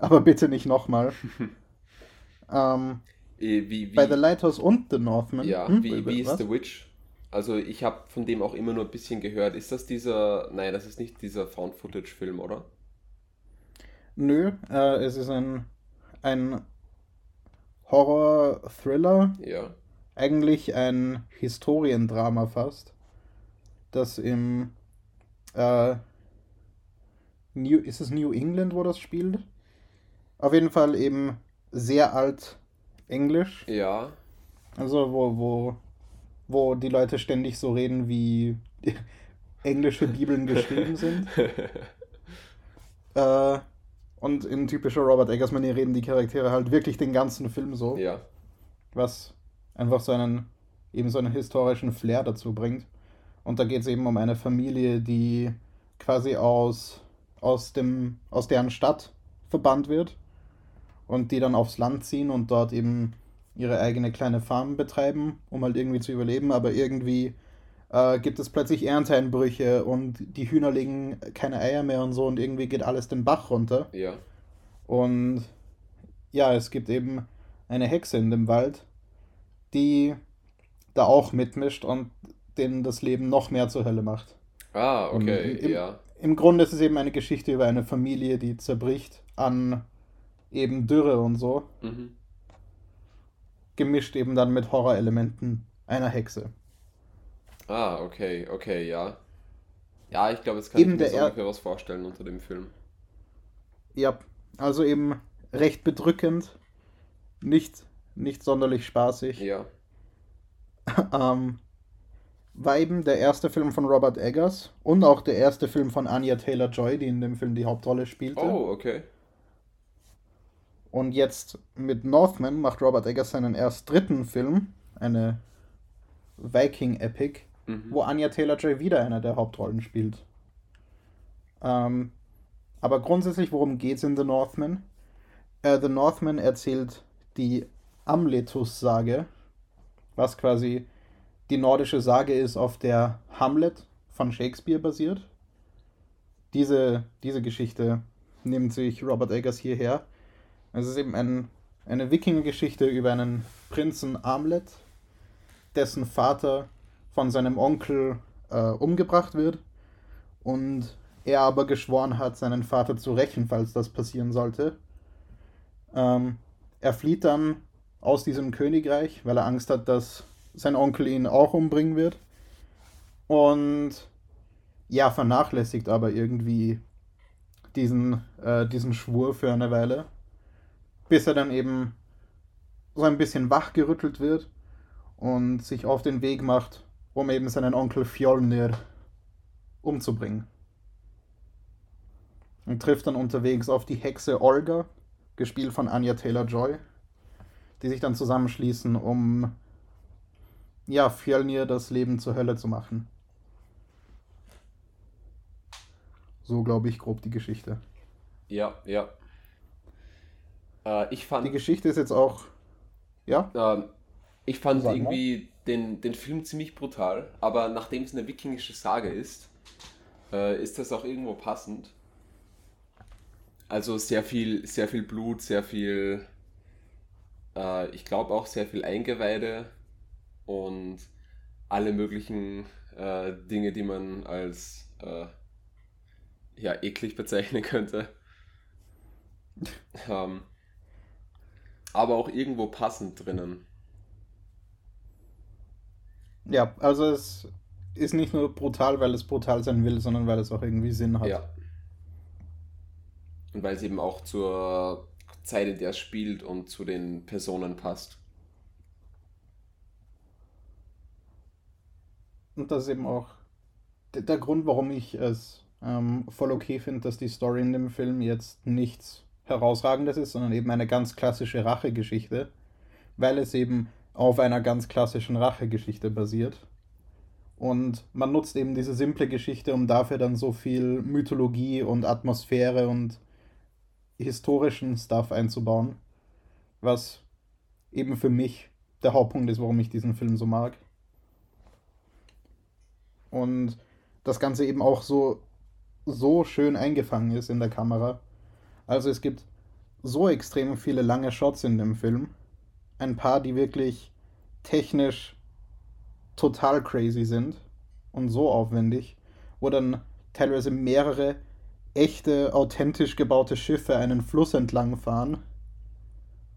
aber bitte nicht nochmal. ähm, Äh, Wie, wie, bei The Lighthouse und The Northman. ja, Hm? wie, wie ist The Witch? Also ich habe von dem auch immer nur ein bisschen gehört. Ist das dieser, nein, das ist nicht dieser Found-Footage-Film, oder? Nö, äh, es ist ein, ein Horror-Thriller, Ja. eigentlich ein Historiendrama fast, das im äh, New, ist es New England, wo das spielt? Auf jeden Fall eben sehr alt Englisch, Ja. also wo, wo, wo die Leute ständig so reden, wie englische Bibeln geschrieben sind. Äh, und in typischer Robert Eggers-Manier reden die Charaktere halt wirklich den ganzen Film so, ja. was einfach so einen, eben so einen historischen Flair dazu bringt. Und da geht es eben um eine Familie, die quasi aus, aus, dem, aus deren Stadt verbannt wird und die dann aufs Land ziehen und dort eben ihre eigene kleine Farm betreiben, um halt irgendwie zu überleben, aber irgendwie äh, gibt es plötzlich Ernteeinbrüche und die Hühner legen keine Eier mehr und so und irgendwie geht alles den Bach runter. Ja. Und ja, es gibt eben eine Hexe in dem Wald, die da auch mitmischt und denen das Leben noch mehr zur Hölle macht. Ah, okay, Im- im- ja. Im Grunde ist es eben eine Geschichte über eine Familie, die zerbricht an eben Dürre und so, Mhm. gemischt eben dann mit Horrorelementen einer Hexe. Ah, okay, okay, ja. Ja, ich glaube, jetzt kann Eben ich mir so ungefähr was vorstellen unter dem Film. Ja, also eben recht bedrückend, nicht, nicht sonderlich spaßig. Ja. ähm, war eben der erste Film von Robert Eggers und auch der erste Film von Anya Taylor-Joy, die in dem Film die Hauptrolle spielte. Oh, okay. Und jetzt mit Northman macht Robert Eggers seinen erst dritten Film, eine Viking-Epic, Mhm. wo Anya Taylor-Joy wieder eine der Hauptrollen spielt. Ähm, aber grundsätzlich, worum geht's in The Northman? Äh, The Northman erzählt die Amletus-Sage, was quasi die nordische Sage ist, auf der Hamlet von Shakespeare basiert. Diese, diese Geschichte nimmt sich Robert Eggers hierher. Es ist eben ein, eine Wikinger-Geschichte über einen Prinzen Amlet, dessen Vater von seinem Onkel äh, umgebracht wird und er aber geschworen hat, seinen Vater zu rächen, falls das passieren sollte. Ähm, er flieht dann aus diesem Königreich, weil er Angst hat, dass sein Onkel ihn auch umbringen wird. Und ja, vernachlässigt aber irgendwie diesen, äh, diesen Schwur für eine Weile, bis er dann eben so ein bisschen wachgerüttelt wird und sich auf den Weg macht, um eben seinen Onkel Fjolnir umzubringen. Und trifft dann unterwegs auf die Hexe Olga, gespielt von Anya Taylor-Joy, die sich dann zusammenschließen, um ja, Fjölnir das Leben zur Hölle zu machen. So glaube ich grob die Geschichte. Ja, ja. Äh, ich fand, Die Geschichte ist jetzt auch. Ja? ähm, ich fand irgendwie den, den Film ziemlich brutal, aber nachdem es eine wikingische Sage ist, äh, ist das auch irgendwo passend. Also sehr viel, sehr viel Blut, sehr viel, äh, ich glaube auch sehr viel Eingeweide und alle möglichen äh, Dinge, die man als äh, ja, eklig bezeichnen könnte. ähm, aber auch irgendwo passend drinnen. Ja, also es ist nicht nur brutal, weil es brutal sein will, sondern weil es auch irgendwie Sinn hat. Ja. Und weil es eben auch zur Zeit, in der es spielt und zu den Personen passt. Und das ist eben auch der Grund, warum ich es ähm, voll okay finde, dass die Story in dem Film jetzt nichts Herausragendes ist, sondern eben eine ganz klassische Rachegeschichte, weil es eben auf einer ganz klassischen Rachegeschichte basiert. Und man nutzt eben diese simple Geschichte, um dafür dann so viel Mythologie und Atmosphäre und historischen Stuff einzubauen, was eben für mich der Hauptpunkt ist, warum ich diesen Film so mag. Und das Ganze eben auch so, so schön eingefangen ist in der Kamera. Also es gibt so extrem viele lange Shots in dem Film. Ein paar, die wirklich technisch total crazy sind und so aufwendig, wo dann teilweise mehrere echte, authentisch gebaute Schiffe einen Fluss entlang fahren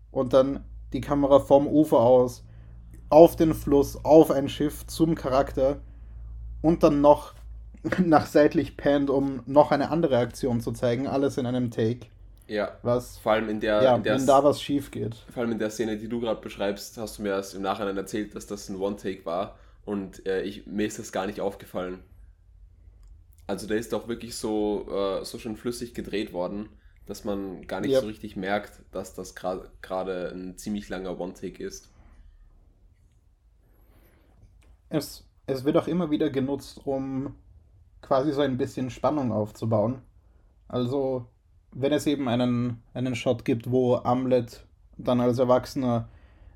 und dann die Kamera vom Ufer aus auf den Fluss, auf ein Schiff zum Charakter und dann noch nach seitlich pannt, um noch eine andere Aktion zu zeigen, alles in einem Take. Ja. Was, vor allem in der, ja, in der wenn da was schief geht. Vor allem in der Szene, die du gerade beschreibst, hast du mir erst im Nachhinein erzählt, dass das ein One-Take war und äh, ich, mir ist das gar nicht aufgefallen. Also der ist doch wirklich so, äh, so schön flüssig gedreht worden, dass man gar nicht yep. so richtig merkt, dass das gerade gra ein ziemlich langer One-Take ist. Es, es wird auch immer wieder genutzt, um quasi so ein bisschen Spannung aufzubauen. Also, wenn es eben einen, einen Shot gibt, wo Amlet dann als Erwachsener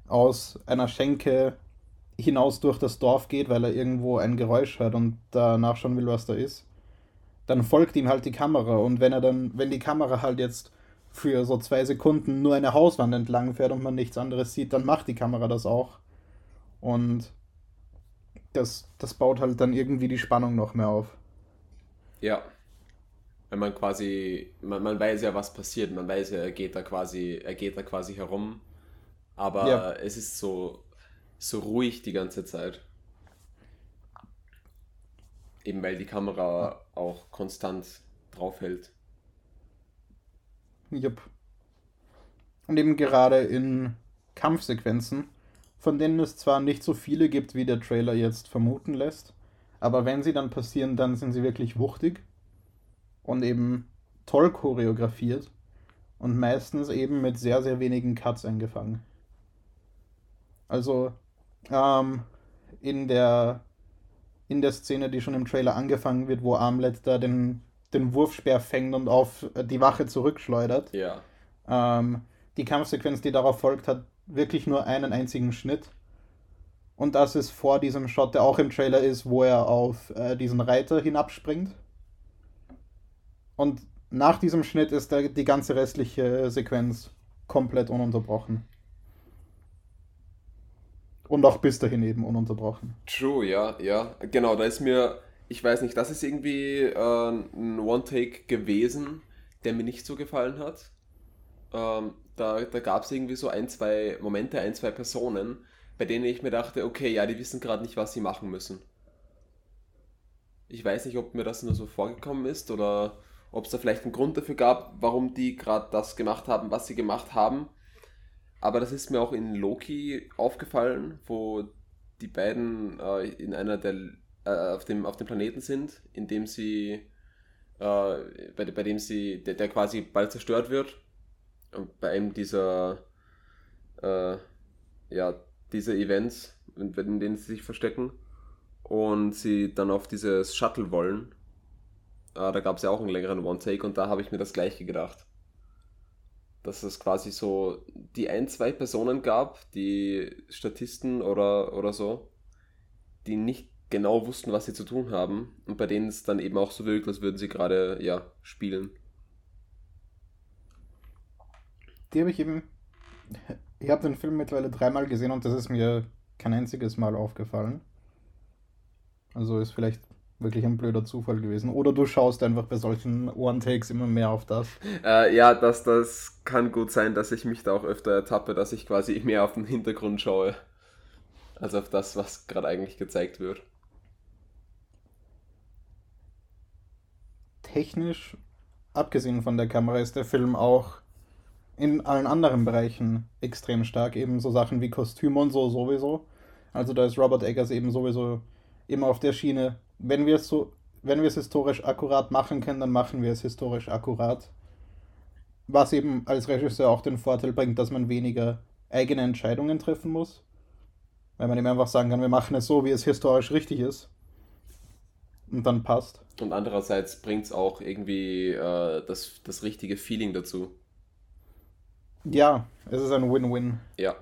aus einer Schenke hinaus durch das Dorf geht, weil er irgendwo ein Geräusch hört und danach schon will, was da ist, dann folgt ihm halt die Kamera. Und wenn er dann, wenn die Kamera halt jetzt für so zwei Sekunden nur eine Hauswand entlang fährt und man nichts anderes sieht, dann macht die Kamera das auch. Und das, das baut halt dann irgendwie die Spannung noch mehr auf. Ja. Wenn man quasi, man, man weiß ja, was passiert, man weiß ja, er geht da quasi, er geht da quasi herum. Aber ja. es ist so, so ruhig die ganze Zeit. Eben weil die Kamera auch konstant draufhält. Jupp. Und eben gerade in Kampfsequenzen, von denen es zwar nicht so viele gibt, wie der Trailer jetzt vermuten lässt, aber wenn sie dann passieren, dann sind sie wirklich wuchtig und eben toll choreografiert und meistens eben mit sehr, sehr wenigen Cuts eingefangen. Also ähm, in, der, in der Szene, die schon im Trailer angefangen wird, wo Armlet da den, den Wurfspeer fängt und auf die Wache zurückschleudert. Ja. Ähm, die Kampfsequenz, die darauf folgt, hat wirklich nur einen einzigen Schnitt. Und das ist vor diesem Shot, der auch im Trailer ist, wo er auf äh, diesen Reiter hinabspringt. Und nach diesem Schnitt ist der, die ganze restliche Sequenz komplett ununterbrochen. Und auch bis dahin eben ununterbrochen. True, ja, ja. Genau, da ist mir, ich weiß nicht, das ist irgendwie äh, ein One-Take gewesen, der mir nicht so gefallen hat. Ähm, da da gab es irgendwie so ein, zwei Momente, ein, zwei Personen, bei denen ich mir dachte, okay, ja, die wissen gerade nicht, was sie machen müssen. Ich weiß nicht, ob mir das nur so vorgekommen ist oder ob es da vielleicht einen Grund dafür gab, warum die gerade das gemacht haben, was sie gemacht haben. Aber das ist mir auch in Loki aufgefallen, wo die beiden äh, in einer der äh, auf, dem, auf dem Planeten sind, in dem sie äh, bei, bei dem sie, der, der, quasi bald zerstört wird. Und bei einem dieser äh, ja, diese Events, in, in denen sie sich verstecken und sie dann auf dieses Shuttle wollen. Äh, da gab es ja auch einen längeren One-Take und da habe ich mir das gleiche gedacht. Dass es quasi so die ein, zwei Personen gab, die Statisten oder, oder so, die nicht genau wussten, was sie zu tun haben und bei denen es dann eben auch so wirkt, als würden sie gerade, ja, spielen. Die habe ich eben ich habe den Film mittlerweile dreimal gesehen und das ist mir kein einziges Mal aufgefallen. Also ist vielleicht wirklich ein blöder Zufall gewesen. Oder du schaust einfach bei solchen One-Takes immer mehr auf das. Äh, ja, das, das kann gut sein, dass ich mich da auch öfter ertappe, dass ich quasi mehr auf den Hintergrund schaue, als auf das, was gerade eigentlich gezeigt wird. Technisch, abgesehen von der Kamera, ist der Film auch in allen anderen Bereichen extrem stark. Eben so Sachen wie Kostüme und so sowieso. Also da ist Robert Eggers eben sowieso immer auf der Schiene. Wenn wir es so, wenn wir es historisch akkurat machen können, dann machen wir es historisch akkurat. Was eben als Regisseur auch den Vorteil bringt, dass man weniger eigene Entscheidungen treffen muss. Weil man eben einfach sagen kann, wir machen es so, wie es historisch richtig ist. Und dann passt. Und andererseits bringt es auch irgendwie äh, das, das richtige Feeling dazu. Ja, es ist ein Win-Win. Ja.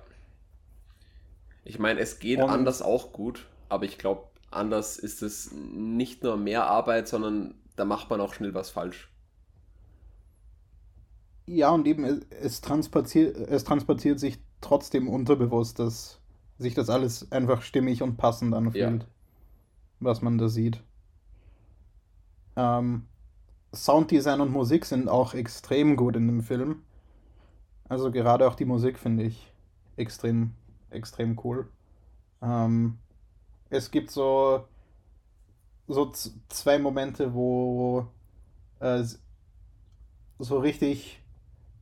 Ich meine, es geht Und anders auch gut, aber ich glaube, anders ist es nicht nur mehr Arbeit, sondern da macht man auch schnell was falsch. Ja, und eben es, transportiert, es transportiert sich trotzdem unterbewusst, dass sich das alles einfach stimmig und passend anfühlt, ja. was man da sieht. Ähm, Sounddesign und Musik sind auch extrem gut in dem Film. Also gerade auch die Musik finde ich extrem, extrem cool. Ähm, es gibt so, so zwei Momente, wo äh, so richtig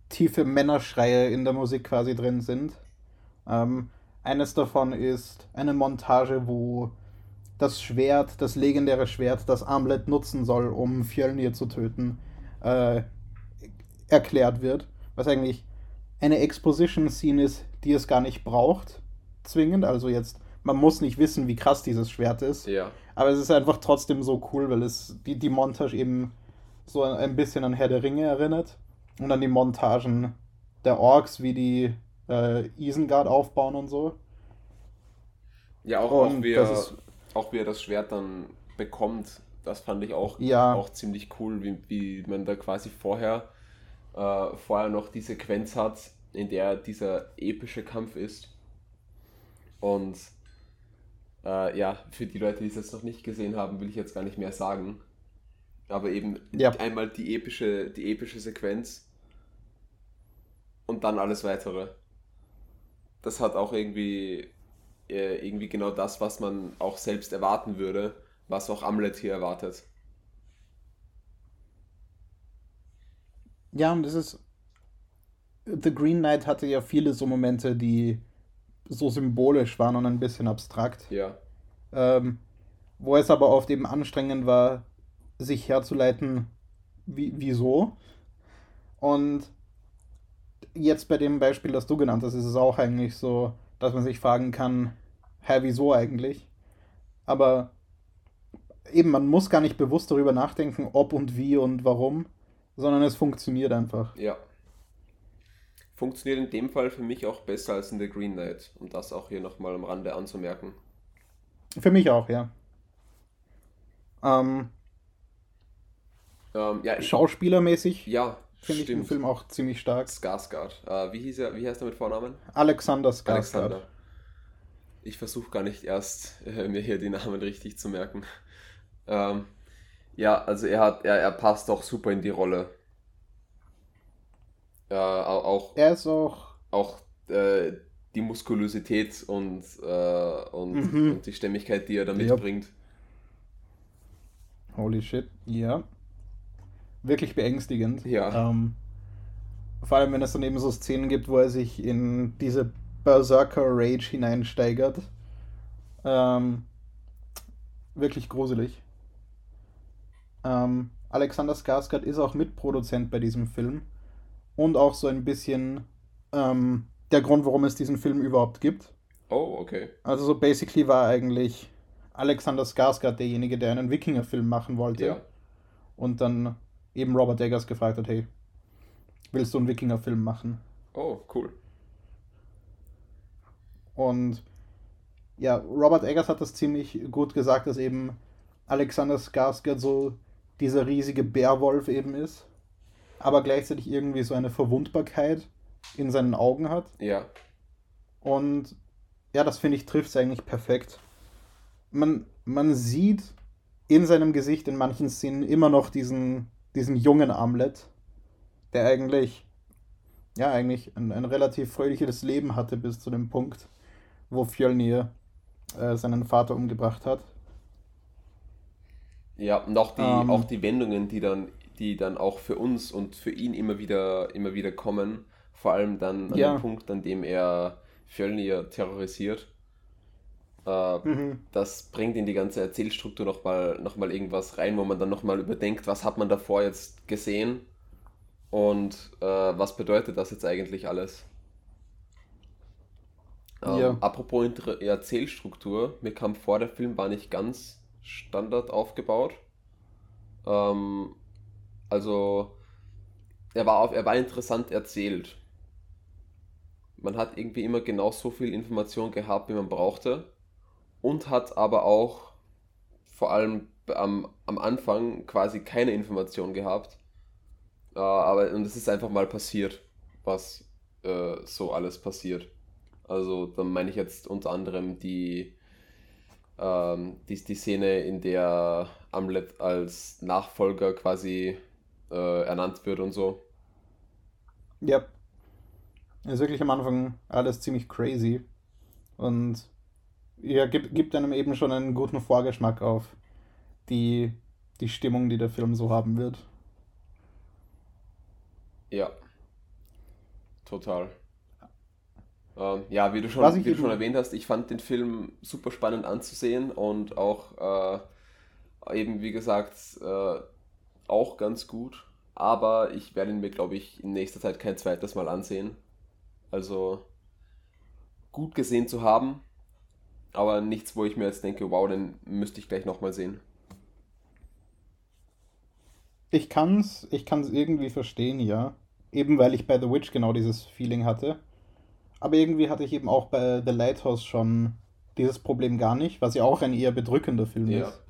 tiefe Männerschreie in der Musik quasi drin sind. Ähm, eines davon ist eine Montage, wo das Schwert, das legendäre Schwert, das Armlet nutzen soll, um Fjölnir zu töten, äh, erklärt wird. Was eigentlich eine Exposition-Scene ist, die es gar nicht braucht, zwingend. Also jetzt, man muss nicht wissen, wie krass dieses Schwert ist. Ja. Aber es ist einfach trotzdem so cool, weil es die, die Montage eben so ein bisschen an Herr der Ringe erinnert. Und an die Montagen der Orks, wie die äh, Isengard aufbauen und so. Ja, auch, auch, wie er, ist, auch wie er das Schwert dann bekommt, das fand ich auch, ja. auch ziemlich cool, wie, wie man da quasi vorher äh, vorher noch die Sequenz hat, in der dieser epische Kampf ist. Und äh, ja, für die Leute, die es jetzt noch nicht gesehen haben, will ich jetzt gar nicht mehr sagen. Aber eben ja. einmal die epische, die epische Sequenz und dann alles weitere. Das hat auch irgendwie, äh, irgendwie genau das, was man auch selbst erwarten würde, was auch Amlet hier erwartet. Ja, und es ist. The Green Knight hatte ja viele so Momente, die so symbolisch waren und ein bisschen abstrakt. Ja. Ähm, wo es aber oft eben anstrengend war, sich herzuleiten, wie, wieso. Und jetzt bei dem Beispiel, das du genannt hast, ist es auch eigentlich so, dass man sich fragen kann, hä, wieso eigentlich? Aber eben, man muss gar nicht bewusst darüber nachdenken, ob und wie und warum, sondern es funktioniert einfach. Ja. Funktioniert in dem Fall für mich auch besser als in The Green Knight, um das auch hier nochmal am Rande anzumerken. Für mich auch, ja. Ähm, ähm, ja Schauspielermäßig ja, finde ich den Film auch ziemlich stark. Skarsgård. Äh, wie, hieß er, wie heißt er mit Vornamen? Alexander Skarsgård. Alexander. Ich versuche gar nicht erst, äh, mir hier die Namen richtig zu merken. Ähm, ja, also er hat, er, er passt auch super in die Rolle. Ja, auch. Er ist auch. Auch äh, die Muskulosität und, äh, und, mhm. und, die Stämmigkeit, die er da mitbringt. Holy shit, ja. Wirklich beängstigend. Ja. Ähm, vor allem, wenn es dann eben so Szenen gibt, wo er sich in diese Berserker-Rage hineinsteigert. Ähm, wirklich gruselig. Ähm, Alexander Skarsgård ist auch Mitproduzent bei diesem Film und auch so ein bisschen ähm, der Grund, warum es diesen Film überhaupt gibt. Oh, okay. Also so basically war eigentlich Alexander Skarsgård derjenige, der einen Wikinger-Film machen wollte. Ja. Und dann eben Robert Eggers gefragt hat, hey, willst du einen Wikinger-Film machen? Oh, cool. Und ja, Robert Eggers hat das ziemlich gut gesagt, dass eben Alexander Skarsgård so dieser riesige Bärwolf eben ist, aber gleichzeitig irgendwie so eine Verwundbarkeit in seinen Augen hat. Ja. Und ja, das finde ich trifft es eigentlich perfekt. Man, man sieht in seinem Gesicht in manchen Szenen immer noch diesen, diesen jungen Amlet, der eigentlich, ja, eigentlich ein, ein relativ fröhliches Leben hatte bis zu dem Punkt, wo Fjölnir äh, seinen Vater umgebracht hat. Ja, und auch die, ähm, auch die Wendungen, die dann, die dann auch für uns und für ihn immer wieder, immer wieder kommen, vor allem dann an ja. dem Punkt, an dem er Fjölnir terrorisiert. Äh, mhm. Das bringt in die ganze Erzählstruktur nochmal noch mal irgendwas rein, wo man dann nochmal überdenkt, was hat man davor jetzt gesehen und äh, was bedeutet das jetzt eigentlich alles. Ähm, ja. Apropos Erzählstruktur, mir kam vor, der Film war nicht ganz Standard aufgebaut. Ähm, also er war, auf, er war interessant erzählt. Man hat irgendwie immer genau so viel Information gehabt, wie man brauchte. Und hat aber auch vor allem am, am Anfang quasi keine Information gehabt. Äh, aber und es ist einfach mal passiert, was äh, so alles passiert. Also da meine ich jetzt unter anderem die, ähm, die, die Szene, in der Amlet als Nachfolger quasi äh, ernannt wird und so. Ja. Ist wirklich am Anfang alles ziemlich crazy. Und ja, gibt, gibt einem eben schon einen guten Vorgeschmack auf die, die Stimmung, die der Film so haben wird. Ja. Total. Ähm, ja, wie du schon, wie du schon erwähnt hast, ich fand den Film super spannend anzusehen und auch äh, eben, wie gesagt, äh, auch ganz gut. Aber ich werde ihn mir, glaube ich, in nächster Zeit kein zweites Mal ansehen. Also gut gesehen zu haben, aber nichts, wo ich mir jetzt denke, wow, den müsste ich gleich nochmal sehen. Ich kann's, ich kann's irgendwie verstehen, ja. Eben weil ich bei The Witch genau dieses Feeling hatte. Aber irgendwie hatte ich eben auch bei The Lighthouse schon dieses Problem gar nicht, was ja auch ein eher bedrückender Film ja. ist.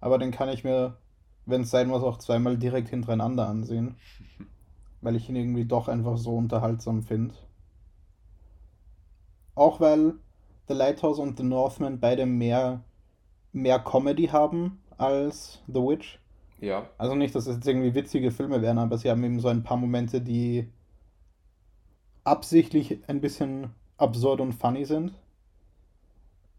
Aber den kann ich mir, wenn es sein muss, auch zweimal direkt hintereinander ansehen. weil ich ihn irgendwie doch einfach so unterhaltsam finde. Auch weil The Lighthouse und The Northman beide mehr, mehr Comedy haben als The Witch. Ja. Also nicht, dass es jetzt irgendwie witzige Filme wären, aber sie haben eben so ein paar Momente, die absichtlich ein bisschen absurd und funny sind.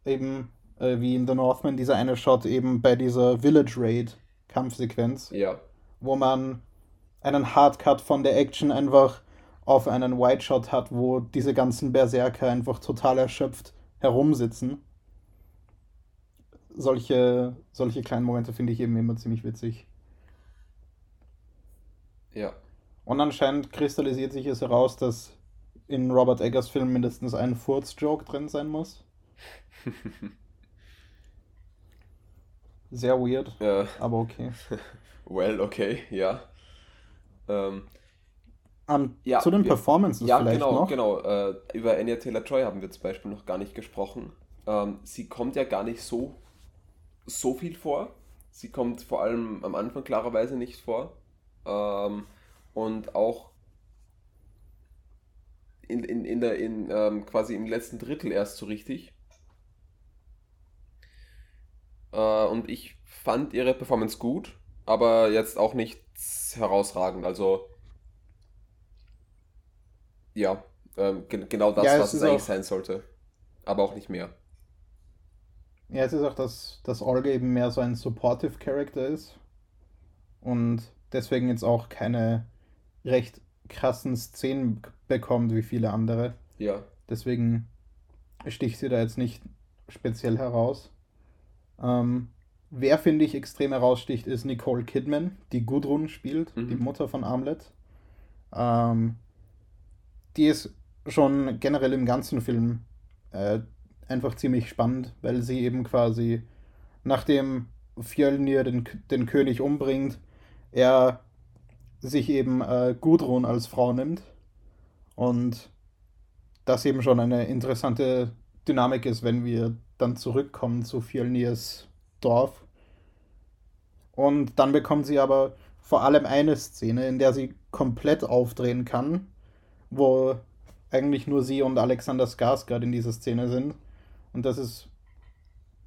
Eben äh, wie in The Northman dieser eine Shot eben bei dieser Village Raid Kampfsequenz. Ja. Wo man einen Hardcut von der Action einfach auf einen White Shot hat, wo diese ganzen Berserker einfach total erschöpft herumsitzen. Solche, solche kleinen Momente finde ich eben immer ziemlich witzig. Ja. Und anscheinend kristallisiert sich es heraus, dass in Robert Eggers Film mindestens ein Furz-Joke drin sein muss. Sehr weird, ja. aber okay. well, okay, ja. Ähm, um, ja zu den wir, Performances ja, vielleicht genau, noch. genau. Äh, über Anya Taylor-Joy haben wir zum Beispiel noch gar nicht gesprochen. Ähm, sie kommt ja gar nicht so, so viel vor. Sie kommt vor allem am Anfang klarerweise nicht vor. Ähm, und auch in, in, in der, in, ähm, quasi im letzten Drittel erst so richtig. Äh, und ich fand ihre Performance gut, aber jetzt auch nichts herausragend. Also, ja, ähm, ge genau das, ja, was es eigentlich sein sollte. Aber auch nicht mehr. Ja, es ist auch, dass, dass Olga eben mehr so ein Supportive Character ist. Und deswegen jetzt auch keine recht krassen Szenen bekommt wie viele andere. Ja. Deswegen sticht sie da jetzt nicht speziell heraus. Ähm, wer, finde ich, extrem heraussticht, ist Nicole Kidman, die Gudrun spielt, mhm. die Mutter von Armlet. Ähm, die ist schon generell im ganzen Film äh, einfach ziemlich spannend, weil sie eben quasi, nachdem Fjölnir den, den König umbringt, er sich eben äh, Gudrun als Frau nimmt und das eben schon eine interessante Dynamik ist, wenn wir dann zurückkommen zu Fjölnirs Dorf. Und dann bekommt sie aber vor allem eine Szene, in der sie komplett aufdrehen kann, wo eigentlich nur sie und Alexander Skarsgård in dieser Szene sind, Und das ist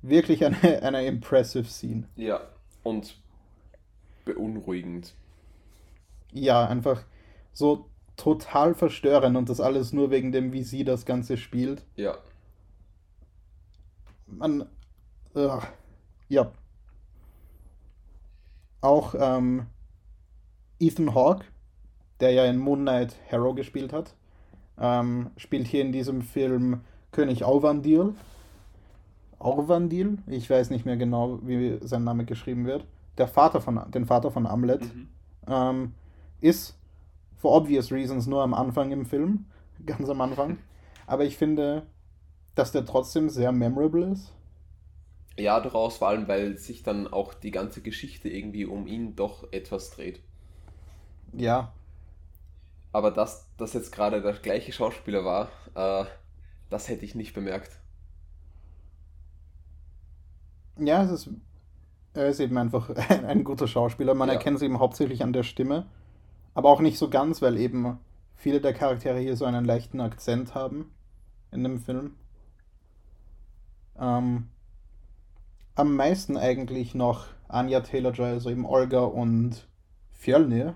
wirklich eine, eine impressive Scene. Ja, und beunruhigend. Ja, einfach so total verstörend und das alles nur wegen dem, wie sie das Ganze spielt. Ja. Man, äh, ja. Auch ähm, Ethan Hawke, der ja in Moon Knight Harrow gespielt hat, ähm, spielt hier in diesem Film König Auvandil. Orvandil, ich weiß nicht mehr genau, wie sein Name geschrieben wird. Der Vater von, den Vater von Amlet. Mhm. Ähm, ist for obvious reasons nur am Anfang im Film, ganz am Anfang. Aber ich finde, dass der trotzdem sehr memorable ist. Ja, durchaus, vor allem, weil sich dann auch die ganze Geschichte irgendwie um ihn doch etwas dreht. Ja, Aber dass das jetzt gerade der gleiche Schauspieler war, äh, das hätte ich nicht bemerkt. ja, es ist, er ist eben einfach ein, ein guter Schauspieler. Man Ja. erkennt es eben hauptsächlich an der Stimme, aber auch nicht so ganz, weil eben viele der Charaktere hier so einen leichten Akzent haben in dem Film. Ähm, am meisten eigentlich noch Anya Taylor-Joy, also eben Olga und Fjölnir,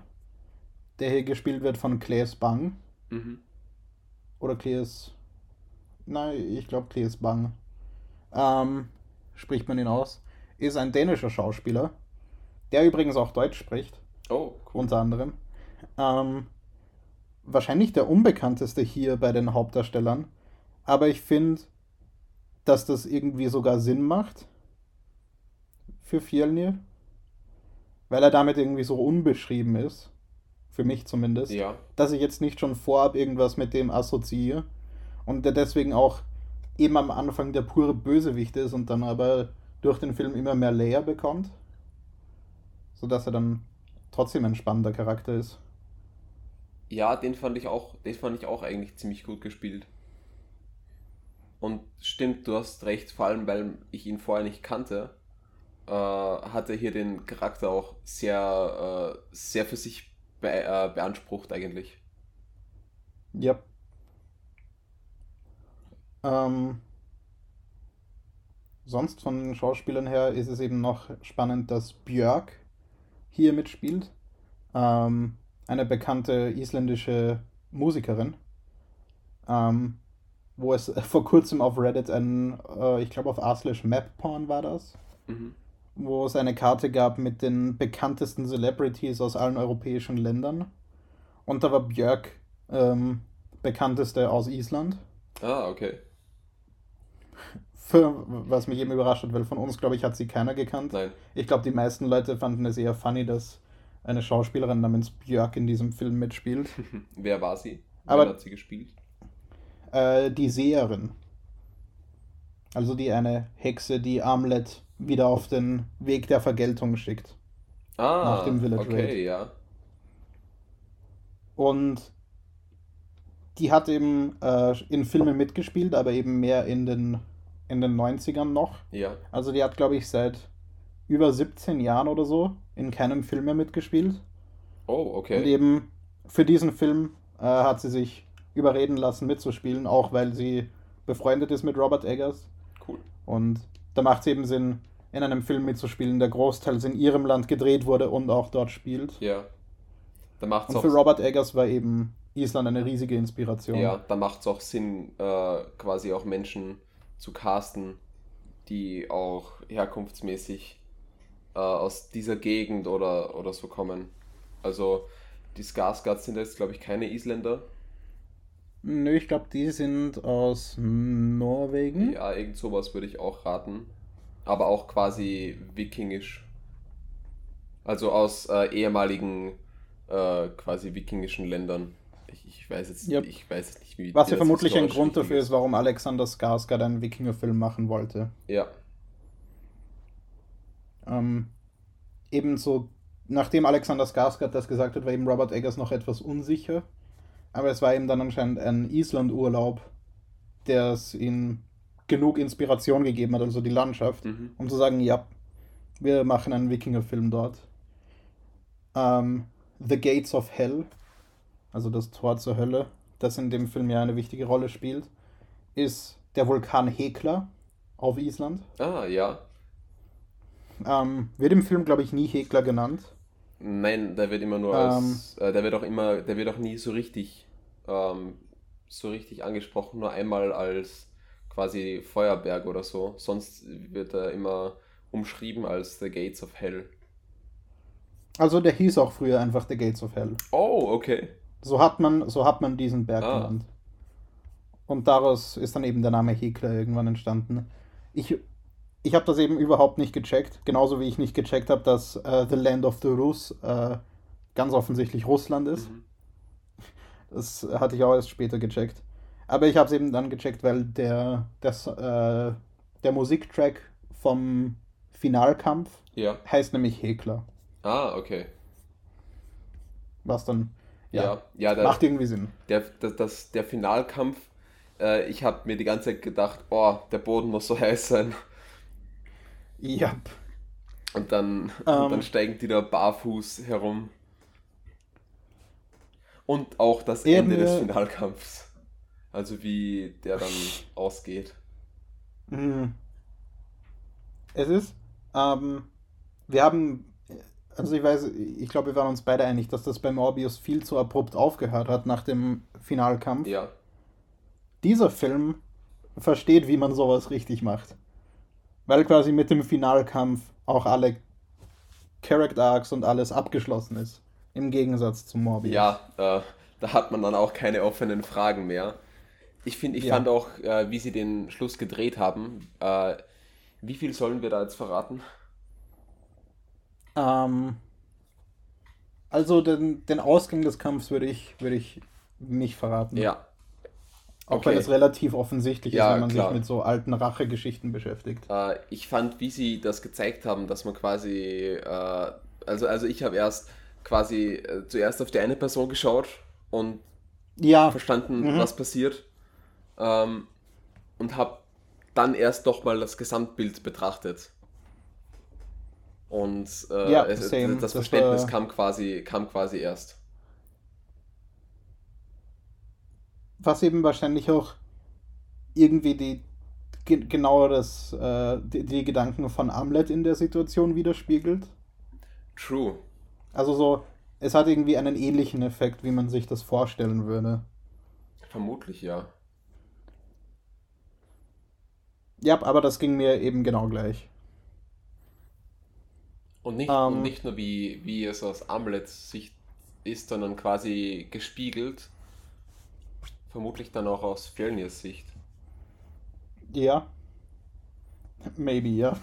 der hier gespielt wird von Claes Bang. Mhm. Oder Claes. Nein, ich glaube Claes Bang. Ähm, spricht man ihn aus. Ist ein dänischer Schauspieler, der übrigens auch Deutsch spricht, Oh, cool. unter anderem. Ähm, wahrscheinlich der unbekannteste hier bei den Hauptdarstellern. Aber ich finde, dass das irgendwie sogar Sinn macht für Fjellnir. Weil er damit irgendwie so unbeschrieben ist. Für mich zumindest Ja, dass ich jetzt nicht schon vorab irgendwas mit dem assoziiere und der deswegen auch eben am Anfang der pure Bösewicht ist und dann aber durch den Film immer mehr Layer bekommt, sodass er dann trotzdem ein spannender Charakter ist. ja, den fand ich auch, den fand ich auch eigentlich ziemlich gut gespielt. Und stimmt, du hast recht, vor allem weil ich ihn vorher nicht kannte, äh, hat er hier den Charakter auch sehr, äh, sehr für sich be äh, beansprucht eigentlich. Ja. Ähm, sonst von den Schauspielern her ist es eben noch spannend, dass Björk hier mitspielt. Ähm, eine bekannte isländische Musikerin. Ähm, wo es vor kurzem auf Reddit ein, äh, ich glaube auf r/slash mapporn war das, Mhm. wo es eine Karte gab mit den bekanntesten Celebrities aus allen europäischen Ländern. Und da war Björk ähm, bekannteste aus Island. Ah, okay. Für, was mich eben überrascht hat, weil von uns, glaube ich, hat sie keiner gekannt. Nein. Ich glaube, die meisten Leute fanden es eher funny, dass eine Schauspielerin namens Björk in diesem Film mitspielt. Wer war sie? Aber- Wen hat sie gespielt? Äh, die Seherin. Also die eine Hexe, die Amlet wieder auf den Weg der Vergeltung schickt. Ah, Nach dem Village okay, Raid. ja. Und die hat eben äh, in Filmen mitgespielt, aber eben mehr in den, in den 90ern noch. Ja. Also die hat, glaube ich, seit über 17 Jahren oder so in keinem Film mehr mitgespielt. Oh, Und okay. eben für diesen Film äh, hat sie sich überreden lassen mitzuspielen, auch weil sie befreundet ist mit Robert Eggers. Cool. Und da macht es eben Sinn, in einem Film mitzuspielen, der großteils in ihrem Land gedreht wurde und auch dort spielt. Ja. Da macht es Und für Robert Eggers war eben Island eine riesige Inspiration. ja, da macht's auch Sinn, äh, quasi auch Menschen zu casten, die auch herkunftsmäßig äh, aus dieser Gegend oder, oder so kommen. Also die Skarsgårds sind jetzt, glaube ich, keine Isländer. Nö, ich glaube, die sind aus Norwegen. Ja, irgend sowas würde ich auch raten. Aber auch quasi wikingisch. Also aus äh, ehemaligen äh, quasi wikingischen Ländern. Ich, ich weiß jetzt Ja. ich weiß jetzt nicht, wie Was ja vermutlich ein Grund dafür ist, warum Alexander Skarsgård einen Wikingerfilm machen wollte. Ja, Ähm, ebenso, nachdem Alexander Skarsgård das gesagt hat, war eben Robert Eggers noch etwas unsicher. Aber es war ihm dann anscheinend ein Island-Urlaub, der es ihm genug Inspiration gegeben hat, also die Landschaft, mhm. um zu sagen, ja, wir machen einen Wikingerfilm dort. Ähm, The Gates of Hell, also das Tor zur Hölle, das in dem Film ja eine wichtige Rolle spielt, ist der Vulkan Hekla, auf Island. Ah, ja. Ähm, wird im Film, glaube ich, nie Hekler genannt. Nein, der wird immer nur Ähm. als, äh, der wird auch immer, der wird auch nie so richtig, ähm, so richtig angesprochen, nur einmal als quasi Feuerberg oder so. Sonst wird er immer umschrieben als The Gates of Hell. Also der hieß auch früher einfach The Gates of Hell. Oh, okay. So hat man, so hat man diesen Berg Ah. genannt. Und daraus ist dann eben der Name Hekla irgendwann entstanden. Ich, ich habe das eben überhaupt nicht gecheckt, genauso wie ich nicht gecheckt habe, dass äh, The Land of the Rus äh, ganz offensichtlich Russland ist. Mhm. Das hatte ich auch erst später gecheckt. Aber ich habe es eben dann gecheckt, weil der, das, äh, der Musiktrack vom Finalkampf Ja. heißt nämlich Hekla. Ah, okay. Was dann, ja, Ja, ja, der, macht irgendwie Sinn. der, das, das, der Finalkampf, äh, ich habe mir die ganze Zeit gedacht, oh, der Boden muss so heiß sein. Ja. Und dann, Ähm. und dann steigen die da barfuß herum. Und auch das Ende des. Finalkampfs. Also wie der dann ausgeht. Mhm. Es ist, ähm, wir haben, also ich weiß, ich glaube, wir waren uns beide einig, dass das bei Morbius viel zu abrupt aufgehört hat nach dem Finalkampf. Ja, Dieser Film versteht, wie man sowas richtig macht. Weil quasi mit dem Finalkampf auch alle Character Arcs und alles abgeschlossen ist. Im Gegensatz zu Morbius. ja äh, da hat man dann auch keine offenen Fragen mehr. Ich finde, ich Ja. fand auch, äh, wie sie den Schluss gedreht haben. Äh, wie viel sollen wir da jetzt verraten? Ähm, also den, den Ausgang des Kampfs würde ich, würde ich nicht verraten. Ja, Auch okay. wenn es relativ offensichtlich Ja, ist, wenn man klar. sich mit so alten Rachegeschichten beschäftigt. Äh, ich fand, wie sie das gezeigt haben, dass man quasi, äh, also, also ich habe erst quasi äh, zuerst auf die eine Person geschaut und Ja, verstanden, Mhm. was passiert ähm, und habe dann erst doch mal das Gesamtbild betrachtet. Und äh, Ja, es, das Das Verständnis war- kam quasi, kam quasi erst. Was eben wahrscheinlich auch irgendwie die ge genauer das, äh, die, die Gedanken von Amlet in der Situation widerspiegelt. True. Also so, es hat irgendwie einen ähnlichen Effekt, wie man sich das vorstellen würde. Vermutlich ja. Ja, aber das ging mir eben genau gleich. Und nicht, Ähm. und nicht nur wie, wie es aus Amlets Sicht ist, sondern quasi gespiegelt. Vermutlich dann auch aus Fjellnirs Sicht. Ja. Maybe, ja.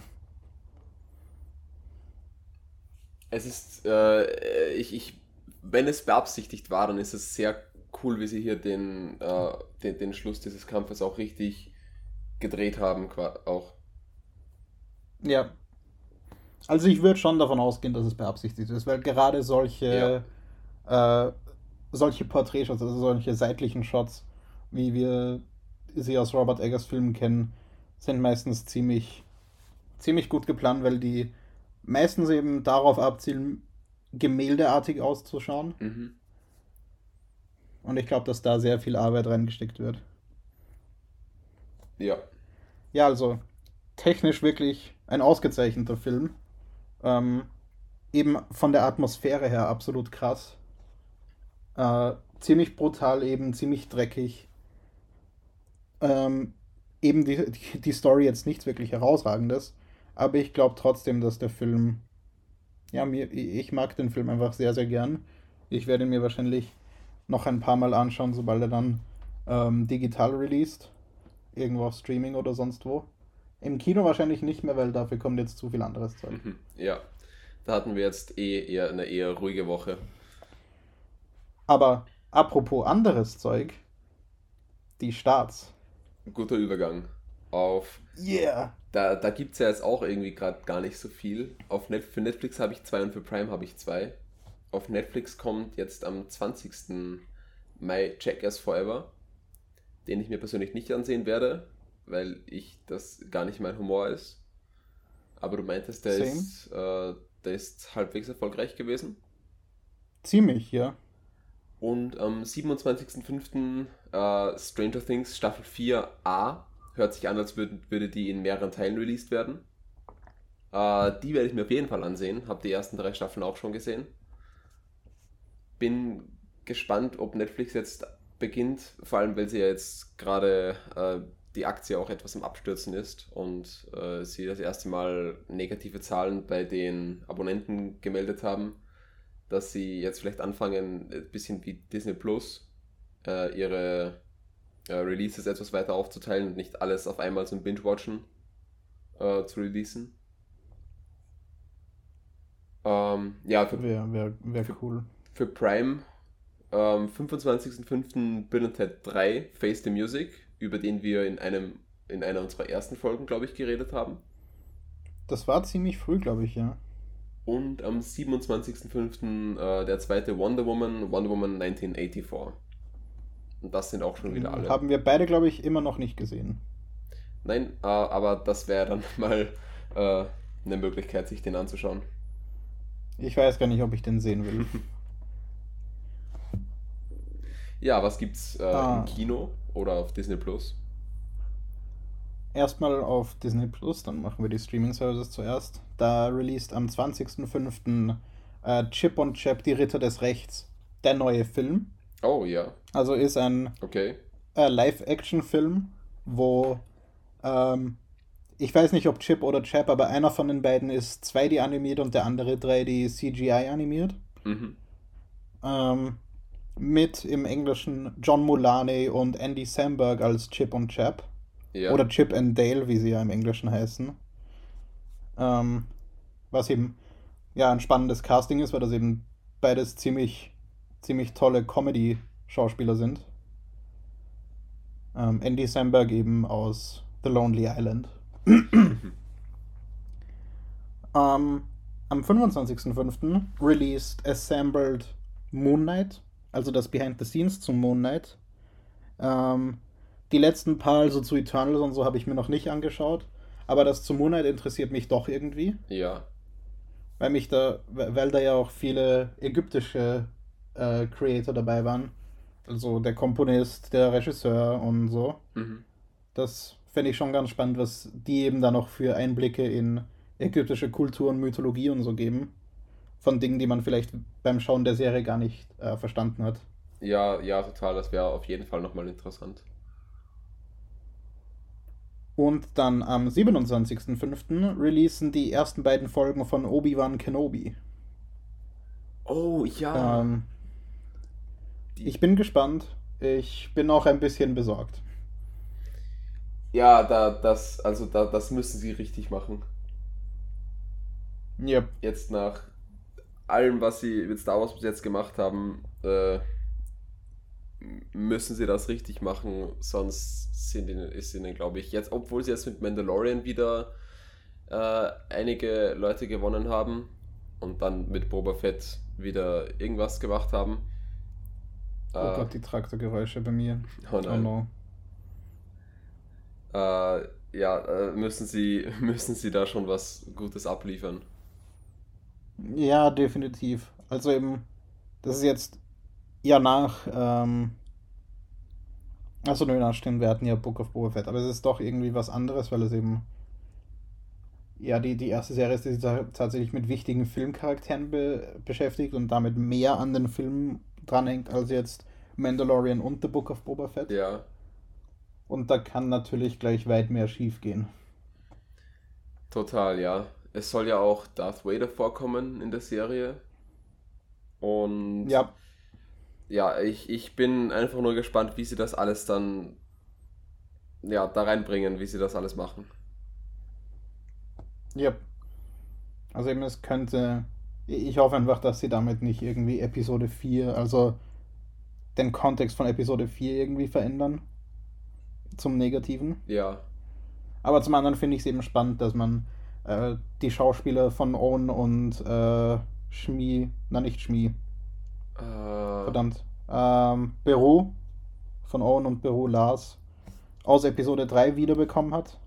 Es ist, äh, ich, ich, wenn es beabsichtigt war, dann ist es sehr cool, wie sie hier den, äh, den, den Schluss dieses Kampfes auch richtig gedreht haben, auch. Ja. Also ich würde schon davon ausgehen, dass es beabsichtigt ist, weil gerade solche, äh, solche Porträtshots, also solche seitlichen Shots, wie wir sie aus Robert Eggers Filmen kennen, sind meistens ziemlich, ziemlich gut geplant, weil die meistens eben darauf abzielen, gemäldeartig auszuschauen. Mhm. Und ich glaube, dass da sehr viel Arbeit reingesteckt wird. Ja. Ja, also technisch wirklich ein ausgezeichneter Film. Ähm, eben von der Atmosphäre her absolut krass. Äh, ziemlich brutal, eben ziemlich dreckig. Ähm, eben die, die, die Story jetzt nichts wirklich herausragendes, aber ich glaube trotzdem, dass der Film, ja, mir, ich mag den Film einfach sehr, sehr gern. Ich werde ihn mir wahrscheinlich noch ein paar Mal anschauen, sobald er dann ähm, digital released irgendwo auf Streaming oder sonst wo. Im Kino wahrscheinlich nicht mehr, weil dafür kommt jetzt zu viel anderes Zeug. Mhm. Ja. Da hatten wir jetzt eh eher eine eher ruhige Woche. Aber apropos anderes Zeug, die Starts. Guter Übergang. Auf. Yeah. Da, da gibt es ja jetzt auch irgendwie gerade gar nicht so viel. Auf Net für Netflix habe ich zwei und für Prime habe ich zwei. Auf Netflix kommt jetzt am 20. Mai Jackass Forever, den ich mir persönlich nicht ansehen werde, weil ich das gar nicht mein Humor ist. Aber du meintest, der, Same. ist, äh, der ist halbwegs erfolgreich gewesen. Ziemlich, ja. Und am 27.05. Äh, Stranger Things Staffel 4a hört sich an, als würde, würde die in mehreren Teilen released werden. Äh, die werde ich mir auf jeden Fall ansehen. Habe die ersten drei Staffeln auch schon gesehen. Bin gespannt, ob Netflix jetzt beginnt, vor allem weil sie ja jetzt gerade äh, die Aktie auch etwas im Abstürzen ist und äh, sie das erste Mal negative Zahlen bei den Abonnenten gemeldet haben, dass sie jetzt vielleicht anfangen, ein bisschen wie Disney Plus äh, ihre äh, Releases etwas weiter aufzuteilen und nicht alles auf einmal zum Binge-Watchen äh, zu releasen. Ähm, ja, für, wäre wär, wär cool. Für Prime am ähm, 25.05. Bill and Ted 3 Face the Music, über den wir in einem in einer unserer ersten Folgen, glaube ich, geredet haben. Das war ziemlich früh, glaube ich, ja. Und am 27.05. Äh, der zweite Wonder Woman, Wonder Woman 1984. Und das sind auch schon wieder alle. Haben wir beide, glaube ich, immer noch nicht gesehen. Nein, äh, aber das wäre dann mal äh, eine Möglichkeit, sich den anzuschauen. Ich weiß gar nicht, ob ich den sehen will. ja, was gibt's äh, ah. im Kino oder auf Disney Plus? Erstmal auf Disney Plus, dann machen wir die Streaming Services zuerst. Da released am 20.05. Äh, Chip und Chap, die Ritter des Rechts, der neue Film. Oh ja. Also ist ein okay. äh, Live-Action-Film, wo ähm, ich weiß nicht, ob Chip oder Chap, aber einer von den beiden ist 2D animiert und der andere 3D CGI animiert. Mhm. Ähm, mit im Englischen John Mulaney und Andy Samberg als Chip und Chap. Ja. Oder Chip and Dale, wie sie ja im Englischen heißen. Ähm, was eben ja ein spannendes Casting ist, weil das eben beides ziemlich ziemlich tolle Comedy-Schauspieler sind. Ähm, Andy Samberg eben aus The Lonely Island. ähm, am 25.05. released Assembled Moon Knight, also das Behind the Scenes zum Moon Knight. Ähm, die letzten paar, also zu Eternals und so, habe ich mir noch nicht angeschaut. Aber das zu Moon Knight interessiert mich doch irgendwie. Ja. Weil mich da, weil da ja auch viele ägyptische äh, Creator dabei waren. Also der Komponist, der Regisseur und so. Mhm. Das fände ich schon ganz spannend, was die eben da noch für Einblicke in ägyptische Kultur und Mythologie und so geben. Von Dingen, die man vielleicht beim Schauen der Serie gar nicht äh, verstanden hat. Ja, ja, total. Das wäre auf jeden Fall nochmal interessant. Und dann am 27.05. releasen die ersten beiden Folgen von Obi-Wan Kenobi. Oh, ja. Ähm, ich bin gespannt. Ich bin auch ein bisschen besorgt. Ja, da, das, also da, das müssen sie richtig machen. Yep. Jetzt nach allem, was sie mit Star Wars bis jetzt gemacht haben, äh, müssen sie das richtig machen, sonst sind ihnen, ist ihnen, glaube ich, jetzt, obwohl sie jetzt mit Mandalorian wieder äh, einige Leute gewonnen haben und dann mit Boba Fett wieder irgendwas gemacht haben, Oh äh, Gott, die Traktorgeräusche bei mir. Oh nein. Oh no. Äh, ja, äh, müssen sie, müssen sie da schon was Gutes abliefern. Ja, definitiv. Also eben, das ist jetzt ja nach, ähm, achso, nö, na, stimmt, wir hatten ja Book of Boba Fett, aber es ist doch irgendwie was anderes, weil es eben, ja, die, die erste Serie ist, die sich tatsächlich mit wichtigen Filmcharakteren be beschäftigt und damit mehr an den Film dranhängt als jetzt Mandalorian und The Book of Boba Fett. Ja. Und da kann natürlich gleich weit mehr schief gehen. Total, ja. Es soll ja auch Darth Vader vorkommen in der Serie. Und ja, ja ich, ich bin einfach nur gespannt, wie sie das alles dann ja, da reinbringen, wie sie das alles machen. Ja. Also eben, es könnte ich hoffe einfach, dass sie damit nicht irgendwie Episode 4, also den Kontext von Episode 4 irgendwie verändern. Zum Negativen. Ja. Aber zum anderen finde ich es eben spannend, dass man äh, die Schauspieler von Owen und äh, Schmi, na nicht Schmi. Uh. Verdammt. Ähm, Beru von Owen und Beru Lars aus Episode 3 wiederbekommen hat.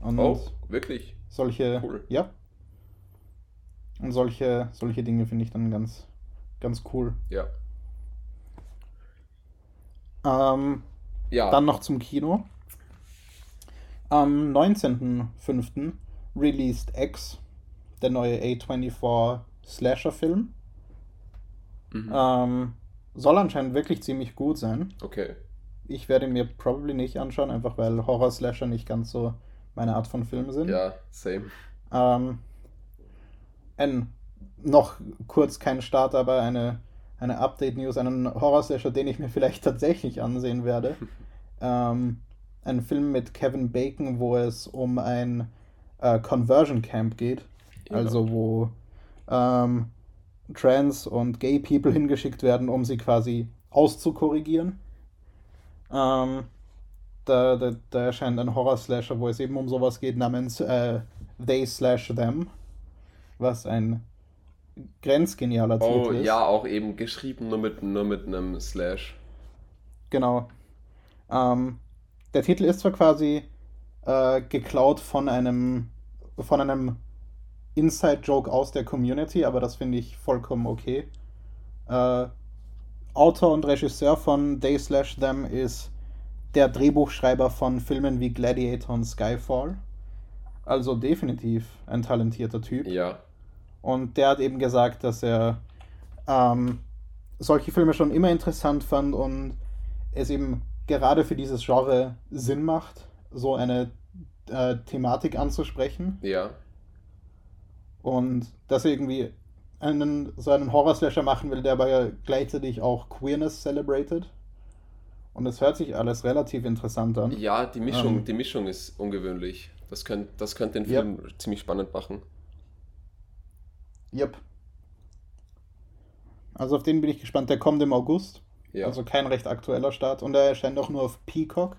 Und oh, wirklich? Solche. Cool. Ja. Und solche, solche Dinge finde ich dann ganz, ganz cool. Ja. Ähm, ja. Dann noch zum Kino. Am 19.05. released X, der neue A24 Slasher-Film. Mhm. Ähm, soll anscheinend wirklich ziemlich gut sein. Okay. Ich werde mir probably nicht anschauen, einfach weil Horror-Slasher nicht ganz so meine Art von Film sind. Ja, same. Ähm, ein, noch kurz kein Start, aber eine, eine Update-News, einen Horror-Slasher, den ich mir vielleicht tatsächlich ansehen werde. ähm, ein Film mit Kevin Bacon, wo es um ein äh, Conversion Camp geht. Ja. Also wo ähm, Trans und Gay People hingeschickt werden, um sie quasi auszukorrigieren. Ähm, da, da, da erscheint ein Horror-Slasher, wo es eben um sowas geht, namens äh, They Slash Them, was ein grenzgenialer Oh Titel ist. ja, auch eben geschrieben nur mit, nur mit einem Slash. Genau. Ähm, der Titel ist zwar quasi äh, geklaut von einem von einem Inside-Joke aus der Community, aber das finde ich vollkommen okay. Äh, Autor und Regisseur von They Slash Them ist der Drehbuchschreiber von Filmen wie Gladiator und Skyfall. Also definitiv ein talentierter Typ. Ja. Und der hat eben gesagt, dass er ähm, solche Filme schon immer interessant fand und es eben gerade für dieses Genre Sinn macht, so eine äh, Thematik anzusprechen. Ja. Und dass er irgendwie einen, so einen Horror-Slasher machen will, der aber gleichzeitig auch Queerness celebrated. Und es hört sich alles relativ interessant an. Ja, die Mischung, Ähm. die Mischung ist ungewöhnlich. Das könnte das könnt den. Film ziemlich spannend machen. Yep. Also auf den bin ich gespannt. Der kommt im August. Ja. Also kein recht aktueller Start. Und er erscheint auch nur auf Peacock,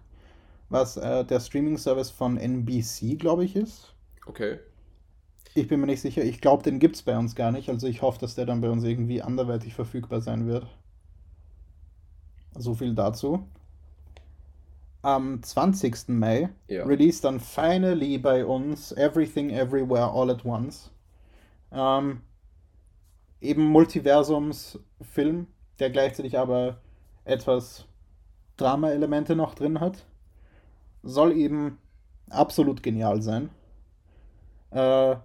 was äh, der Streaming-Service von NBC, glaube ich, ist. okay. Ich bin mir nicht sicher. Ich glaube, den gibt es bei uns gar nicht. Also ich hoffe, dass der dann bei uns irgendwie anderweitig verfügbar sein wird. So viel dazu. Am 20. Mai Ja. released dann finally bei uns Everything Everywhere All at Once. Ähm, eben Multiversums-Film, der gleichzeitig aber etwas Drama-Elemente noch drin hat. Soll eben absolut genial sein. Äh,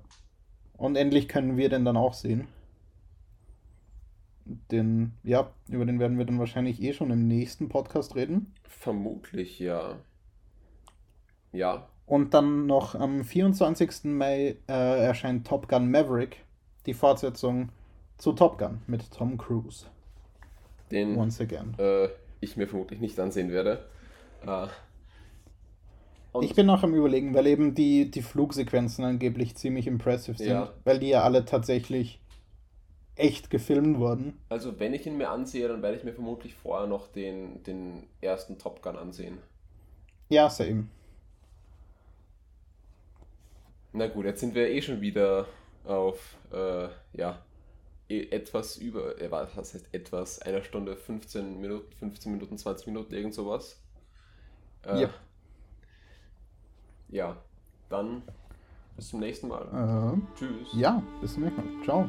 und endlich können wir den dann auch sehen. Den, ja, über den werden wir dann wahrscheinlich eh schon im nächsten Podcast reden. Vermutlich, ja. Ja. Und dann noch am 24. Mai äh, erscheint Top Gun Maverick, die Fortsetzung zu Top Gun mit Tom Cruise. Den Once again. äh, ich mir vermutlich nicht ansehen werde. Äh, und Ich bin noch am überlegen, weil eben die, die Flugsequenzen angeblich ziemlich impressive sind, Ja. weil die ja alle tatsächlich echt gefilmt wurden. also wenn ich ihn mir ansehe, dann werde ich mir vermutlich vorher noch den, den ersten Top Gun ansehen. Ja, same. Na gut, jetzt sind wir eh schon wieder auf, äh, ja, eh etwas über, äh, was heißt etwas, einer Stunde 15 Minuten, 15 Minuten, 20 Minuten, irgend sowas. Äh, Yep. Ja, dann bis zum nächsten Mal. Äh, Tschüss. ja, bis zum nächsten Mal. Ciao.